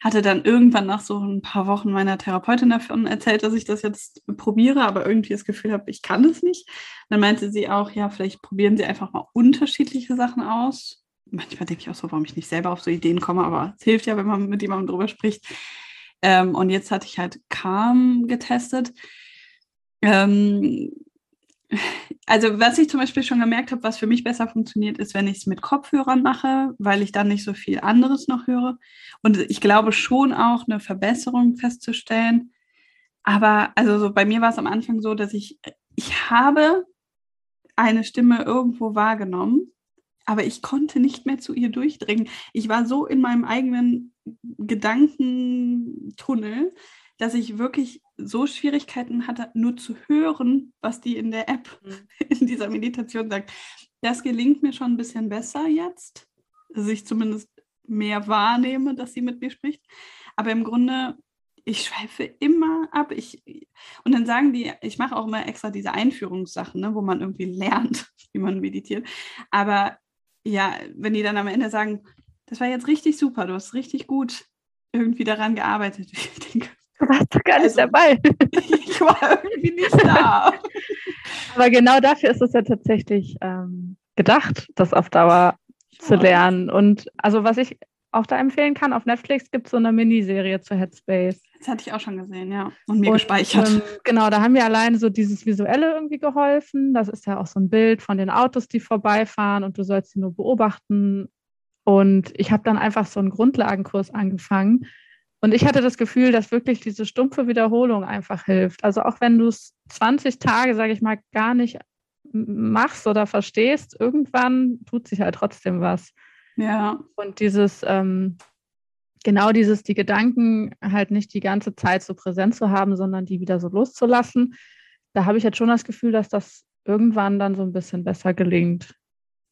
hatte dann irgendwann nach so ein paar Wochen meiner Therapeutin davon erzählt, dass ich das jetzt probiere, aber irgendwie das Gefühl habe, ich kann es nicht. Dann meinte sie auch, ja, vielleicht probieren Sie einfach mal unterschiedliche Sachen aus. Manchmal denke ich auch so, warum ich nicht selber auf so Ideen komme, aber es hilft ja, wenn man mit jemandem drüber spricht. Ähm, und jetzt hatte ich halt Calm getestet. Ähm, also was ich zum Beispiel schon gemerkt habe, was für mich besser funktioniert, ist, wenn ich es mit Kopfhörern mache, weil ich dann nicht so viel anderes noch höre. Und ich glaube schon auch eine Verbesserung festzustellen. Aber also so bei mir war es am Anfang so, dass ich, ich habe eine Stimme irgendwo wahrgenommen, aber ich konnte nicht mehr zu ihr durchdringen. Ich war so in meinem eigenen Gedankentunnel, dass ich wirklich so Schwierigkeiten hatte, nur zu hören, was die in der App mhm. in dieser Meditation sagt. Das gelingt mir schon ein bisschen besser jetzt, dass ich zumindest mehr wahrnehme, dass sie mit mir spricht. Aber im Grunde, ich schweife immer ab. Ich, und dann sagen die, ich mache auch immer extra diese Einführungssachen, ne, wo man irgendwie lernt, wie man meditiert. Aber ja, wenn die dann am Ende sagen, das war jetzt richtig super, du hast richtig gut irgendwie daran gearbeitet. Ich denke, Du warst doch gar nicht also, dabei. Ich war irgendwie nicht da. Aber genau dafür ist es ja tatsächlich ähm, gedacht, das auf Dauer zu lernen. Und also was ich auch da empfehlen kann, auf Netflix gibt es so eine Miniserie zu Headspace. Das hatte ich auch schon gesehen, ja. Und mir und, gespeichert. Ähm, genau, da haben wir alleine so dieses Visuelle irgendwie geholfen. Das ist ja auch so ein Bild von den Autos, die vorbeifahren und du sollst sie nur beobachten. Und ich habe dann einfach so einen Grundlagenkurs angefangen und ich hatte das Gefühl, dass wirklich diese stumpfe Wiederholung einfach hilft. Also auch wenn du es 20 Tage, sage ich mal, gar nicht machst oder verstehst, irgendwann tut sich halt trotzdem was. Ja. Und dieses, ähm, genau dieses, die Gedanken halt nicht die ganze Zeit so präsent zu haben, sondern die wieder so loszulassen, da habe ich jetzt schon das Gefühl, dass das irgendwann dann so ein bisschen besser gelingt.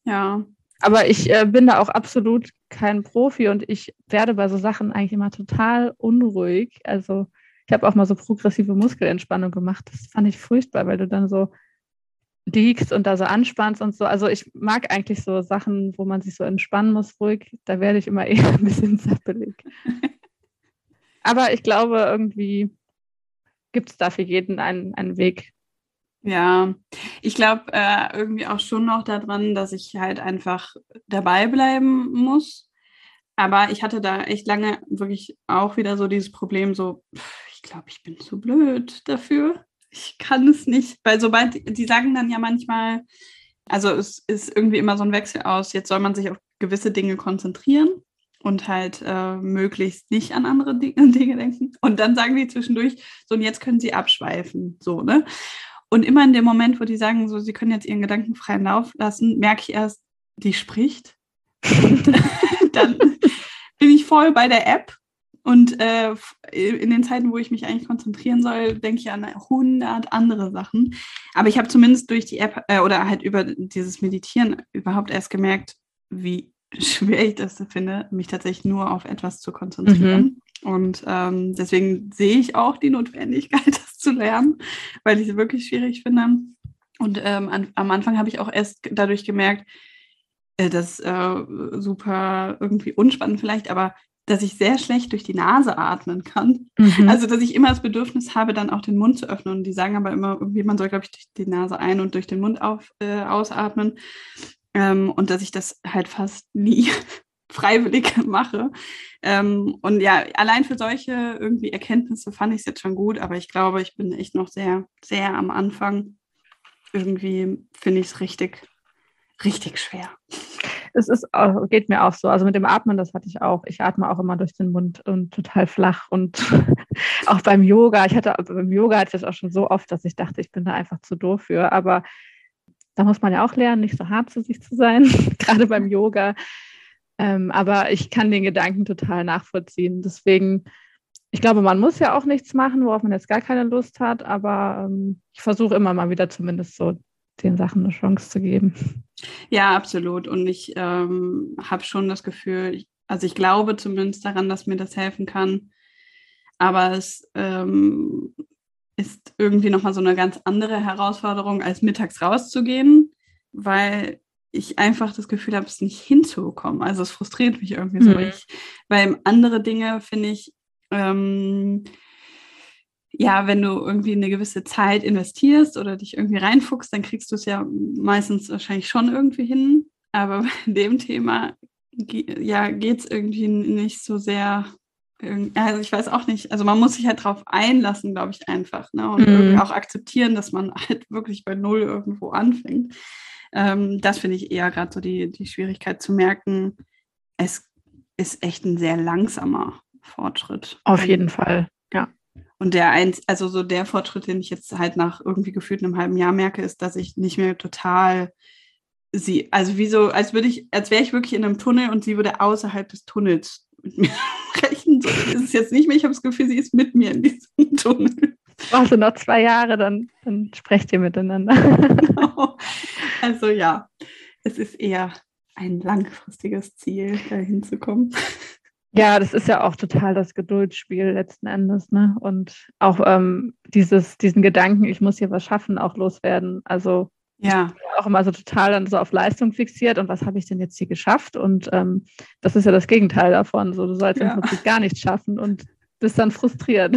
Ja, aber ich äh, bin da auch absolut kein Profi und ich werde bei so Sachen eigentlich immer total unruhig. Also ich habe auch mal so progressive Muskelentspannung gemacht. Das fand ich furchtbar, weil du dann so liegst und da so anspannst und so. Also ich mag eigentlich so Sachen, wo man sich so entspannen muss, ruhig. Da werde ich immer eher ein bisschen zappelig. Aber ich glaube, irgendwie gibt es da für jeden einen, einen Weg, ja, ich glaube äh, irgendwie auch schon noch daran, dass ich halt einfach dabei bleiben muss. Aber ich hatte da echt lange wirklich auch wieder so dieses Problem, so, ich glaube, ich bin zu blöd dafür. Ich kann es nicht. Weil sobald, die sagen dann ja manchmal, also es ist irgendwie immer so ein Wechsel aus, jetzt soll man sich auf gewisse Dinge konzentrieren und halt äh, möglichst nicht an andere Dinge denken. Und dann sagen die zwischendurch, so, und jetzt können sie abschweifen. So, ne? Und immer in dem Moment, wo die sagen, so, sie können jetzt ihren Gedanken freien Lauf lassen, merke ich erst, die spricht. dann bin ich voll bei der App und äh, in den Zeiten, wo ich mich eigentlich konzentrieren soll, denke ich an 100 andere Sachen. Aber ich habe zumindest durch die App äh, oder halt über dieses Meditieren überhaupt erst gemerkt, wie schwer ich das finde, mich tatsächlich nur auf etwas zu konzentrieren. Mhm. Und ähm, deswegen sehe ich auch die Notwendigkeit, das zu lernen, weil ich es wirklich schwierig finde. Und ähm, an, am Anfang habe ich auch erst dadurch gemerkt, äh, das äh, super irgendwie unspannend vielleicht, aber dass ich sehr schlecht durch die Nase atmen kann. Mhm. Also, dass ich immer das Bedürfnis habe, dann auch den Mund zu öffnen. Und die sagen aber immer, irgendwie, man soll, glaube ich, durch die Nase ein- und durch den Mund auf, äh, ausatmen. Ähm, und dass ich das halt fast nie freiwillig mache. Ähm, und ja, allein für solche irgendwie Erkenntnisse fand ich es jetzt schon gut, aber ich glaube, ich bin echt noch sehr, sehr am Anfang. Irgendwie finde ich es richtig, richtig schwer. Es ist, geht mir auch so. Also mit dem Atmen, das hatte ich auch. Ich atme auch immer durch den Mund und total flach. Und auch beim Yoga, ich hatte beim Yoga hatte ich das auch schon so oft, dass ich dachte, ich bin da einfach zu doof für. Aber da muss man ja auch lernen, nicht so hart zu sich zu sein, gerade beim Yoga. Ähm, aber ich kann den Gedanken total nachvollziehen. Deswegen, ich glaube, man muss ja auch nichts machen, worauf man jetzt gar keine Lust hat, aber ähm, ich versuche immer mal wieder zumindest so den Sachen eine Chance zu geben. Ja, absolut. Und ich ähm, habe schon das Gefühl, ich, also ich glaube zumindest daran, dass mir das helfen kann. aber es ähm, ist irgendwie nochmal so eine ganz andere Herausforderung, als mittags rauszugehen, weil ich einfach das Gefühl habe, es nicht hinzubekommen. Also es frustriert mich irgendwie so. Mhm. Ich, weil andere Dinge finde ich, ähm, ja, wenn du irgendwie eine gewisse Zeit investierst oder dich irgendwie reinfuchst, dann kriegst du es ja meistens wahrscheinlich schon irgendwie hin. Aber bei dem Thema ja, geht es irgendwie nicht so sehr. Also ich weiß auch nicht. Also man muss sich halt drauf einlassen, glaube ich, einfach. Ne? Und Mhm. auch akzeptieren, dass man halt wirklich bei Null irgendwo anfängt. Ähm, das finde ich eher gerade so die, die Schwierigkeit zu merken, es ist echt ein sehr langsamer Fortschritt. Auf jeden Fall. Ja. Und der eins, also so der Fortschritt, den ich jetzt halt nach irgendwie gefühlt einem halben Jahr merke, ist, dass ich nicht mehr total sie, also wie so, als würde ich, als wäre ich wirklich in einem Tunnel und sie würde außerhalb des Tunnels mit mir sprechen. So ist es jetzt nicht mehr. Ich habe das Gefühl, sie ist mit mir in diesem Tunnel. Brauchst du noch zwei Jahre, dann, dann sprecht ihr miteinander. Genau. Also ja, es ist eher ein langfristiges Ziel, da hinzukommen. Ja, das ist ja auch total das Geduldsspiel letzten Endes, ne? Und auch ähm, dieses, diesen Gedanken, ich muss hier was schaffen, auch loswerden. Also Ja, auch immer so total dann so auf Leistung fixiert und was habe ich denn jetzt hier geschafft? Und ähm, das ist ja das Gegenteil davon. So, du sollst Ja. im Prinzip gar nichts schaffen und bist dann frustriert.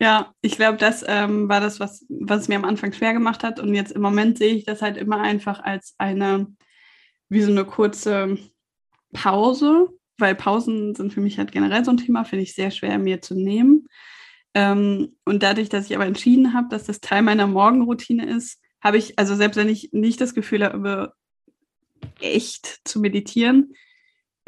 Ja, ich glaube, das ähm, war das, was, was mir am Anfang schwer gemacht hat. Und jetzt im Moment sehe ich das halt immer einfach als eine, wie so eine kurze Pause, weil Pausen sind für mich halt generell so ein Thema, finde ich sehr schwer mir zu nehmen. Ähm, und dadurch, dass ich aber entschieden habe, dass das Teil meiner Morgenroutine ist, habe ich, also selbst wenn ich nicht das Gefühl habe, echt zu meditieren,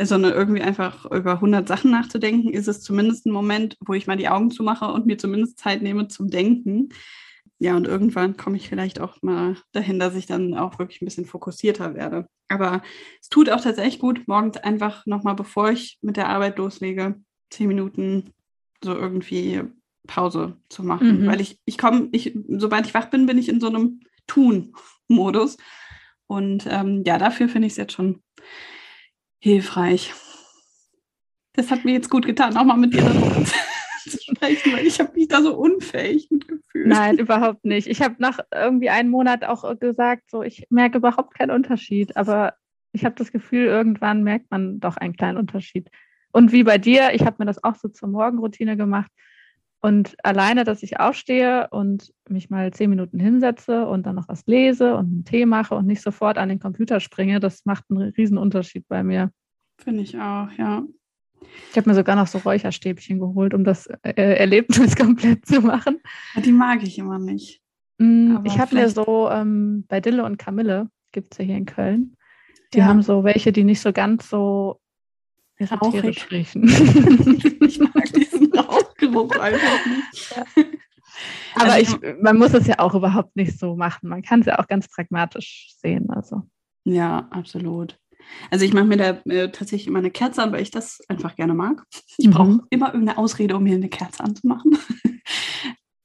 sondern irgendwie einfach über 100 Sachen nachzudenken, ist es zumindest ein Moment, wo ich mal die Augen zumache und mir zumindest Zeit nehme zum Denken. Ja, und irgendwann komme ich vielleicht auch mal dahin, dass ich dann auch wirklich ein bisschen fokussierter werde. Aber es tut auch tatsächlich gut, morgens einfach nochmal, bevor ich mit der Arbeit loslege, zehn Minuten so irgendwie Pause zu machen. Mhm. Weil ich, ich komme, ich, sobald ich wach bin, bin ich in so einem Tun-Modus. Und ähm, ja, dafür finde ich es jetzt schon hilfreich. Das hat mir jetzt gut getan, auch mal mit dir darüber sprechen, weil ich habe mich da so unfähig gefühlt. Nein, überhaupt nicht. Ich habe nach irgendwie einem Monat auch gesagt, so ich merke überhaupt keinen Unterschied, aber ich habe das Gefühl, irgendwann merkt man doch einen kleinen Unterschied. Und wie bei dir, ich habe mir das auch so zur Morgenroutine gemacht. Und alleine, dass ich aufstehe und mich mal zehn Minuten hinsetze und dann noch was lese und einen Tee mache und nicht sofort an den Computer springe, das macht einen riesen Unterschied bei mir. Finde ich auch, ja. Ich habe mir sogar noch so Räucherstäbchen geholt, um das äh, Erlebnis komplett zu machen. Die mag ich immer nicht. Mm, Ich habe mir so ähm, bei Dille und Kamille, gibt es ja hier in Köln, die Ja. haben so welche, die nicht so ganz so Rauchig. riechen. ich mag diesen Rauchgeruch einfach nicht. Aber Also ich, man muss es ja auch überhaupt nicht so machen. Man kann es ja auch ganz pragmatisch sehen. Also. Ja, absolut. Also ich mache mir da äh, tatsächlich immer eine Kerze an, weil ich das einfach gerne mag. Ich brauche Mhm. immer irgendeine Ausrede, um mir eine Kerze anzumachen.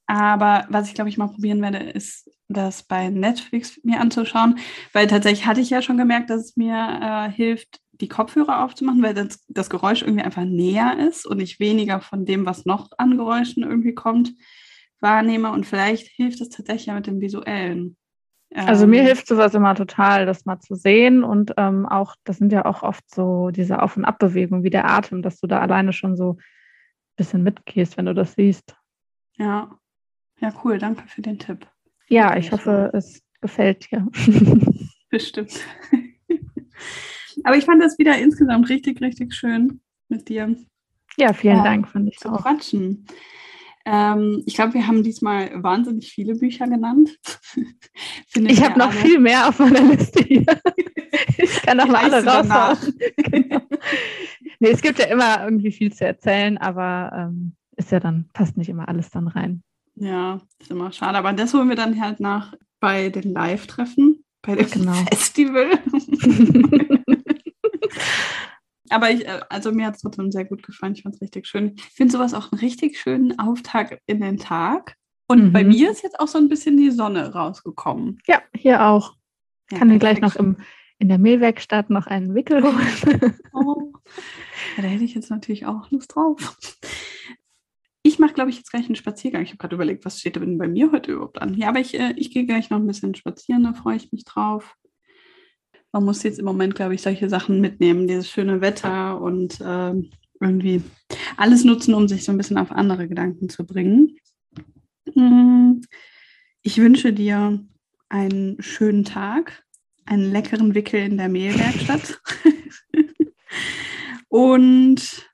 Aber was ich, glaube ich, mal probieren werde, ist das bei Netflix mir anzuschauen, weil tatsächlich hatte ich ja schon gemerkt, dass es mir äh, hilft, die Kopfhörer aufzumachen, weil das, das Geräusch irgendwie einfach näher ist und ich weniger von dem, was noch an Geräuschen irgendwie kommt, wahrnehme. Und vielleicht hilft es tatsächlich ja mit dem Visuellen. Also mir Ähm, hilft sowas immer total, das mal zu sehen. Und ähm, auch, das sind ja auch oft so diese Auf- und Abbewegungen wie der Atem, dass du da alleine schon so ein bisschen mitgehst, wenn du das siehst. Ja. Ja, cool, danke für den Tipp. Ja, ich hoffe, es gefällt dir. Bestimmt. Aber ich fand das wieder insgesamt richtig, richtig schön mit dir Ja, vielen Ja, Dank, fand ich zu auch. quatschen. Ähm, ich glaube, wir haben diesmal wahnsinnig viele Bücher genannt. Ich habe noch alle- viel mehr auf meiner Liste hier. Ich kann noch mal alle raushauen. Genau. Nee, es gibt ja immer irgendwie viel zu erzählen, aber ähm, ist ja dann, passt nicht immer alles dann rein. Ja, ist immer schade. Aber das holen wir dann halt nach bei den Live-Treffen, bei dem Genau. Festival. Aber ich, äh, also mir hat es trotzdem sehr gut gefallen. Ich fand es richtig schön. Ich finde sowas auch einen richtig schönen Auftakt in den Tag. Und Mhm. bei mir ist jetzt auch so ein bisschen die Sonne rausgekommen. Ja, hier auch. Ich Ja, kann dir gleich noch im, in der Mehlwerkstatt noch einen Wickel holen. Oh. Ja, da hätte ich jetzt natürlich auch Lust drauf. ich mache, glaube ich, jetzt gleich einen Spaziergang. Ich habe gerade überlegt, was steht denn bei mir heute überhaupt an? Ja, aber ich, äh, ich gehe gleich noch ein bisschen spazieren, da freue ich mich drauf. Man muss jetzt im Moment, glaube ich, solche Sachen mitnehmen, dieses schöne Wetter und äh, irgendwie alles nutzen, um sich so ein bisschen auf andere Gedanken zu bringen. Hm, ich wünsche dir einen schönen Tag, einen leckeren Wickel in der Mehlwerkstatt und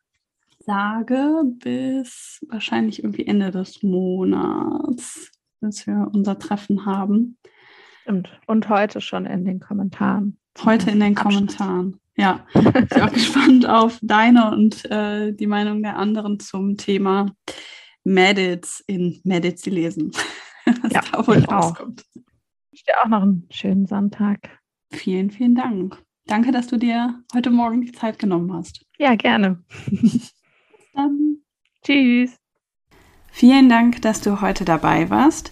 sage bis wahrscheinlich irgendwie Ende des Monats, bis wir unser Treffen haben. Stimmt. Und heute schon in den Kommentaren. Heute in den Kommentaren. Ja, ich bin auch gespannt auf deine und äh, die Meinung der anderen zum Thema Medits in Medits lesen. Was ja, da wohl rauskommt. Ich dir auch noch einen schönen Sonntag. Vielen, vielen Dank. Danke, dass du dir heute Morgen die Zeit genommen hast. Ja, gerne. Dann tschüss. Vielen Dank, dass du heute dabei warst.